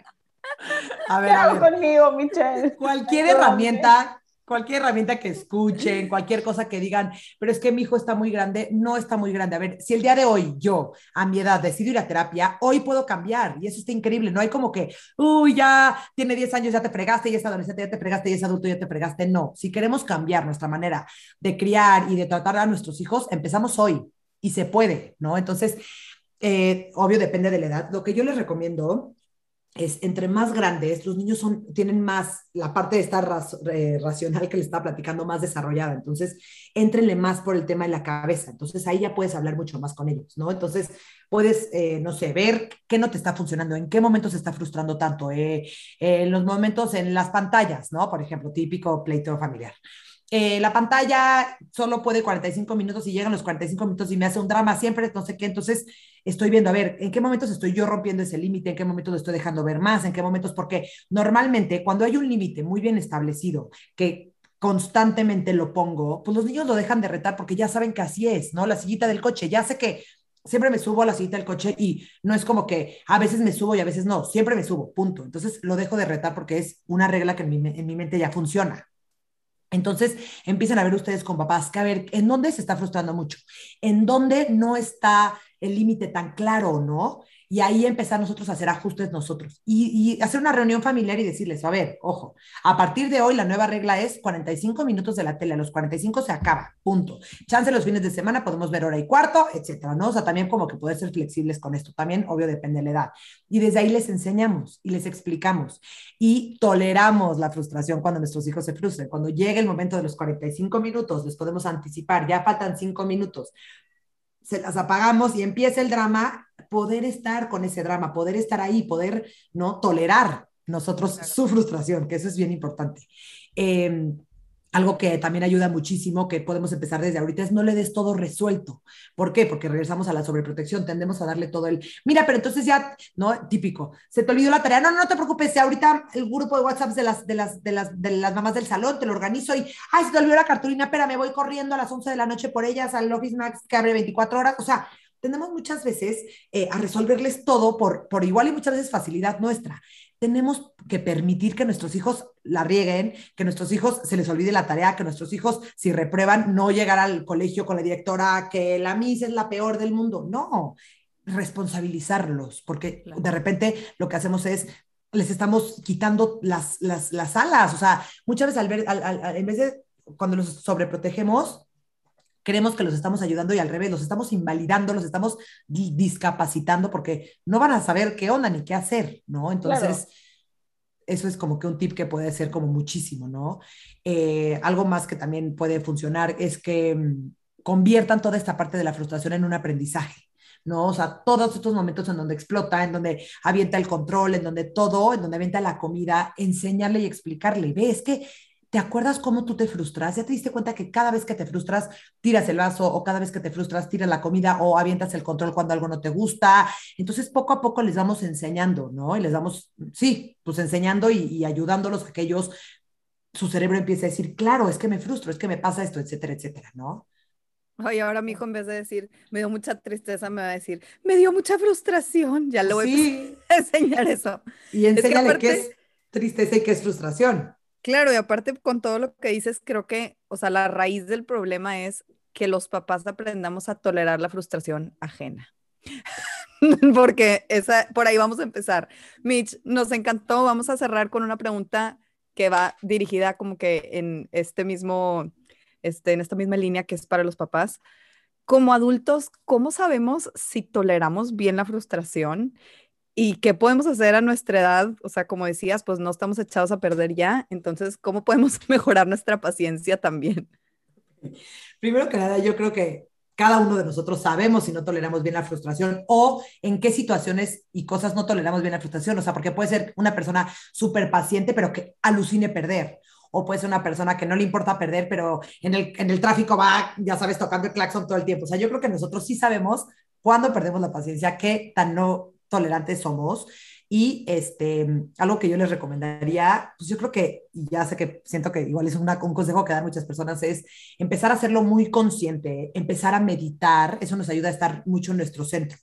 A ver, a ver. conmigo, Michelle? Cualquier herramienta cualquier herramienta que escuchen, cualquier cosa que digan, pero es que mi hijo está muy grande, no está muy grande. A ver, si el día de hoy yo, a mi edad, decido ir a terapia, hoy puedo cambiar y eso está increíble. No hay como que, uy, ya tiene 10 años, ya te fregaste, ya es adolescente, ya te fregaste, ya es adulto, ya te fregaste. No, si queremos cambiar nuestra manera de criar y de tratar a nuestros hijos, empezamos hoy y se puede, ¿no? Entonces, eh, obvio, depende de la edad. Lo que yo les recomiendo es entre más grandes, los niños son, tienen más la parte de estar eh, racional que le está platicando más desarrollada. Entonces, éntrenle más por el tema de la cabeza. Entonces, ahí ya puedes hablar mucho más con ellos, ¿no? Entonces, puedes, eh, no sé, ver qué no te está funcionando, en qué momento se está frustrando tanto, eh, en los momentos en las pantallas, ¿no? Por ejemplo, típico pleito familiar. Eh, la pantalla solo puede 45 minutos y llegan los 45 minutos y me hace un drama siempre, no sé qué, entonces estoy viendo, a ver, en qué momentos estoy yo rompiendo ese límite, en qué momentos lo estoy dejando ver más, en qué momentos, porque normalmente cuando hay un límite muy bien establecido, que constantemente lo pongo, pues los niños lo dejan de retar porque ya saben que así es, ¿no? La sillita del coche, ya sé que siempre me subo a la sillita del coche y no es como que a veces me subo y a veces no, siempre me subo, punto. Entonces lo dejo de retar porque es una regla que en mi, en mi mente ya funciona. Entonces empiezan a ver ustedes con papás que a ver en dónde se está frustrando mucho, en dónde no está el límite tan claro, ¿no? y ahí empezar nosotros a hacer ajustes nosotros y, hacer una reunión familiar y decirles, a ver, ojo, a partir de hoy la nueva regla es 45 minutos de la tele, a los 45 se acaba, punto. Chance los fines de semana podemos ver hora y cuarto, etcétera, ¿no? O sea, también como que poder ser flexibles con esto, también obvio depende de la edad. Y desde ahí les enseñamos y les explicamos y toleramos la frustración cuando nuestros hijos se frustren. Cuando llegue el momento de los 45 minutos, les podemos anticipar, ya faltan 5 minutos, se las apagamos y empieza el drama, poder estar con ese drama, poder estar ahí, poder no tolerar nosotros su frustración, que eso es bien importante. Eh, algo que también ayuda muchísimo, que podemos empezar desde ahorita, es no le des todo resuelto. ¿Por qué? Porque regresamos a la sobreprotección, tendemos a darle todo el, mira, pero entonces ya, ¿no? Típico, se te olvidó la tarea, no, no, no te preocupes, ahorita el grupo de WhatsApp de las, de las, de las, de las mamás del salón, te lo organizo y, ay, se te olvidó la cartulina, espera, me voy corriendo a las 11 de la noche por ellas al Office Max que abre 24 horas, o sea, tenemos muchas veces eh, a resolverles todo por, por igual y muchas veces facilidad nuestra tenemos que permitir que nuestros hijos la rieguen, que nuestros hijos se les olvide la tarea, que nuestros hijos, si reprueban, no llegar al colegio con la directora, que la MIS es la peor del mundo. No, responsabilizarlos, porque de repente lo que hacemos es les estamos quitando las, las, las alas. O sea, muchas veces al ver, en vez de cuando los sobreprotegemos, creemos que los estamos ayudando y al revés, los estamos invalidando, los estamos discapacitando porque no van a saber qué onda ni qué hacer, ¿no? Entonces, eso es como que un tip que puede ser como muchísimo, ¿no? Eh, algo más que también puede funcionar es que mm, conviertan toda esta parte de la frustración en un aprendizaje. ¿no? O sea, todos estos momentos en donde explota, en donde avienta el control, en donde todo, en donde avienta la comida, enseñarle y explicarle, ve, es que ¿Te acuerdas cómo tú te frustras? ¿Ya te diste cuenta que cada vez que te frustras tiras el vaso o cada vez que te frustras tiras la comida o avientas el control cuando algo no te gusta? Entonces poco a poco les vamos enseñando, ¿no? Y les vamos, sí, pues enseñando y, ayudándolos a que ellos, su cerebro empiece a decir, claro, es que me frustro, es que me pasa esto, etcétera, etcétera, ¿no? Oye, ahora mi hijo en vez de decir, me dio mucha tristeza, me va a decir, me dio mucha frustración. Ya le voy a enseñar eso. Y enséñale que, es tristeza y que es frustración. Claro, y aparte con todo lo que dices, creo que, o sea, la raíz del problema es que los papás aprendamos a tolerar la frustración ajena. Porque esa, por ahí vamos a empezar. Mitch, nos encantó. Vamos a cerrar con una pregunta que va dirigida como que en este mismo, este, en esta misma línea que es para los papás. Como adultos, ¿cómo sabemos si toleramos bien la frustración ¿Y qué podemos hacer a nuestra edad? O sea, como decías, pues no estamos echados a perder ya. Entonces, ¿cómo podemos mejorar nuestra paciencia también? Primero que nada, yo creo que cada uno de nosotros sabemos si no toleramos bien la frustración o en qué situaciones y cosas no toleramos bien la frustración. O sea, porque puede ser una persona súper paciente, pero que alucine perder. O puede ser una persona que no le importa perder, pero en el, en el tráfico va, ya sabes, tocando el claxon todo el tiempo. O sea, yo creo que nosotros sí sabemos cuándo perdemos la paciencia, qué tan no tolerantes somos. Y este, algo que yo les recomendaría, pues yo creo que, ya sé que siento que igual es una, un consejo que dan muchas personas, es empezar a hacerlo muy consciente, empezar a meditar, eso nos ayuda a estar mucho en nuestro centro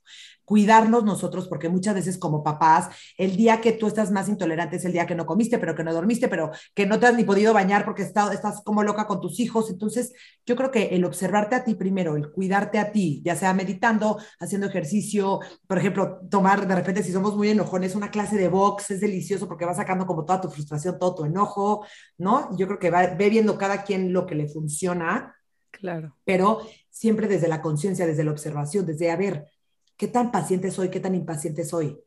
cuidarnos nosotros, porque muchas veces como papás, el día que tú estás más intolerante es el día que no comiste, pero que no dormiste, pero que no te has ni podido bañar porque estás como loca con tus hijos. Entonces, yo creo que el observarte a ti primero, el cuidarte a ti, ya sea meditando, haciendo ejercicio, por ejemplo, tomar de repente, si somos muy enojones, una clase de box es delicioso porque va sacando como toda tu frustración, todo tu enojo, ¿no? Yo creo que va, ve viendo cada quien lo que le funciona. Claro. Pero siempre desde la conciencia, desde la observación, desde, a ver, ¿qué tan paciente soy? ¿Qué tan impaciente soy?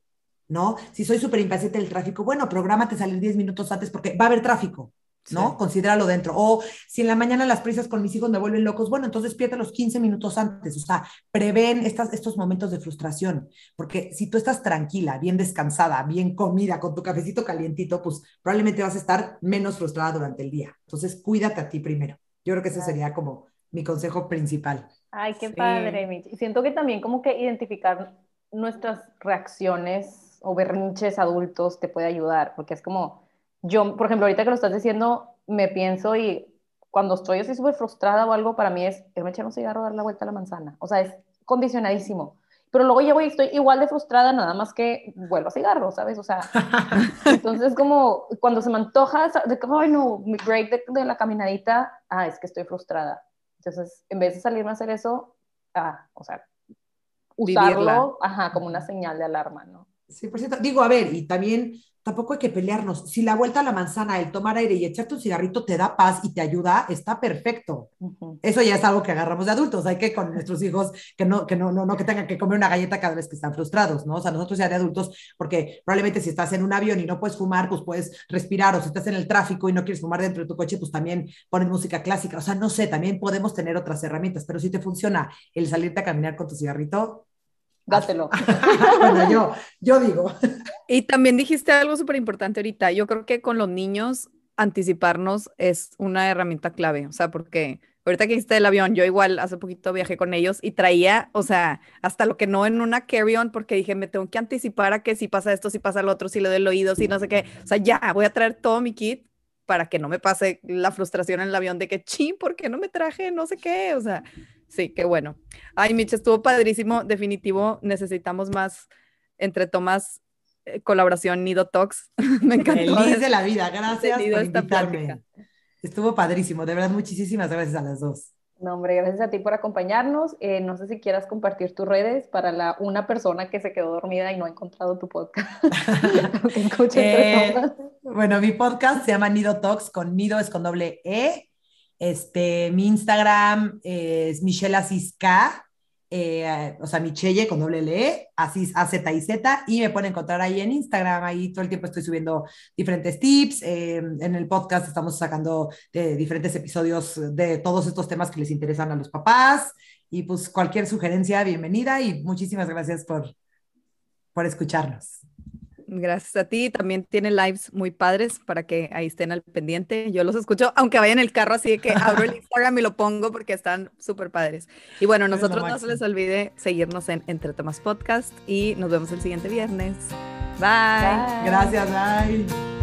¿No? Si soy súper impaciente del tráfico, bueno, prográmate salir 10 minutos antes porque va a haber tráfico, ¿no? Considéralo dentro. O si en la mañana las prisas con mis hijos me vuelven locos, bueno, entonces despierta los 15 minutos antes. O sea, prevén estas, estos momentos de frustración. Porque si tú estás tranquila, bien descansada, bien comida, con tu cafecito calientito, pues probablemente vas a estar menos frustrada durante el día. Entonces, cuídate a ti primero. Yo creo que ese sería como mi consejo principal. Ay, qué padre, Mitch. Y siento que también como que identificar nuestras reacciones o berrinches adultos te puede ayudar, porque es como, yo, por ejemplo, ahorita que lo estás diciendo, me pienso y cuando estoy así súper frustrada o algo, para mí es irme echar un cigarro, dar la vuelta a la manzana. O sea, es condicionadísimo. pero luego llego y estoy igual de frustrada, nada más que vuelvo a cigarro, ¿sabes? O sea, entonces como cuando se me antoja, de que, ay no, mi break de, de, la caminadita, ah, es que estoy frustrada. Entonces, en vez de salirme a hacer eso, ah, o sea, usarlo, ajá, como una señal de alarma, ¿no? Sí, por cierto, digo, a ver, y también tampoco hay que pelearnos. Si la vuelta a la manzana, el tomar aire y echarte un cigarrito te da paz y te ayuda, está perfecto. Eso ya es algo que agarramos de adultos. Hay que con nuestros hijos que no, que no, no, no que tengan que comer una galleta cada vez que están frustrados, ¿no? O sea, nosotros ya de adultos, porque probablemente si estás en un avión y no puedes fumar, pues puedes respirar, o si estás en el tráfico y no quieres fumar dentro de tu coche, pues también pones música clásica. O sea, no sé, también podemos tener otras herramientas, pero si te funciona el salirte a caminar con tu cigarrito, dátelo. bueno, yo, yo digo. Y también dijiste algo súper importante ahorita. Yo creo que con los niños anticiparnos es una herramienta clave, o sea, porque ahorita que dijiste el avión, yo igual hace poquito viajé con ellos y traía, o sea, hasta lo que no en una carry-on, porque dije, me tengo que anticipar a que si pasa esto, si pasa lo otro, si le doy el oído, si no sé qué, o sea, ya, voy a traer todo mi kit para que no me pase la frustración en el avión de que, ching, ¿por qué no me traje no sé qué? O sea, Sí, qué bueno. Ay, Mitch, estuvo padrísimo. Definitivo, necesitamos más entre tomas eh, colaboración Nido Talks. Me encantó. Feliz de la vida. Gracias por invitarme. Estuvo padrísimo. De verdad, muchísimas gracias a las dos. No, hombre, gracias a ti por acompañarnos. Eh, no sé si quieras compartir tus redes para la una persona que se quedó dormida y no ha encontrado tu podcast. eh, bueno, mi podcast se llama Nido Talks, con Nido es con doble E este, mi Instagram es Michelle Asisca, eh, o sea, Michelle con doble L, Asis A Z I Z, y me pueden encontrar ahí en Instagram. Ahí todo el tiempo estoy subiendo diferentes tips. Eh, en el podcast estamos sacando diferentes episodios de todos estos temas que les interesan a los papás. Y pues cualquier sugerencia, bienvenida y muchísimas gracias por, por escucharnos. Gracias a ti. También tiene lives muy padres para que ahí estén al pendiente. Yo los escucho, aunque vaya en el carro, así que abro el Instagram y lo pongo porque están súper padres. Y bueno, nosotros no se les olvide seguirnos en Entre Tomas Podcast y nos vemos el siguiente viernes. bye. Gracias, bye.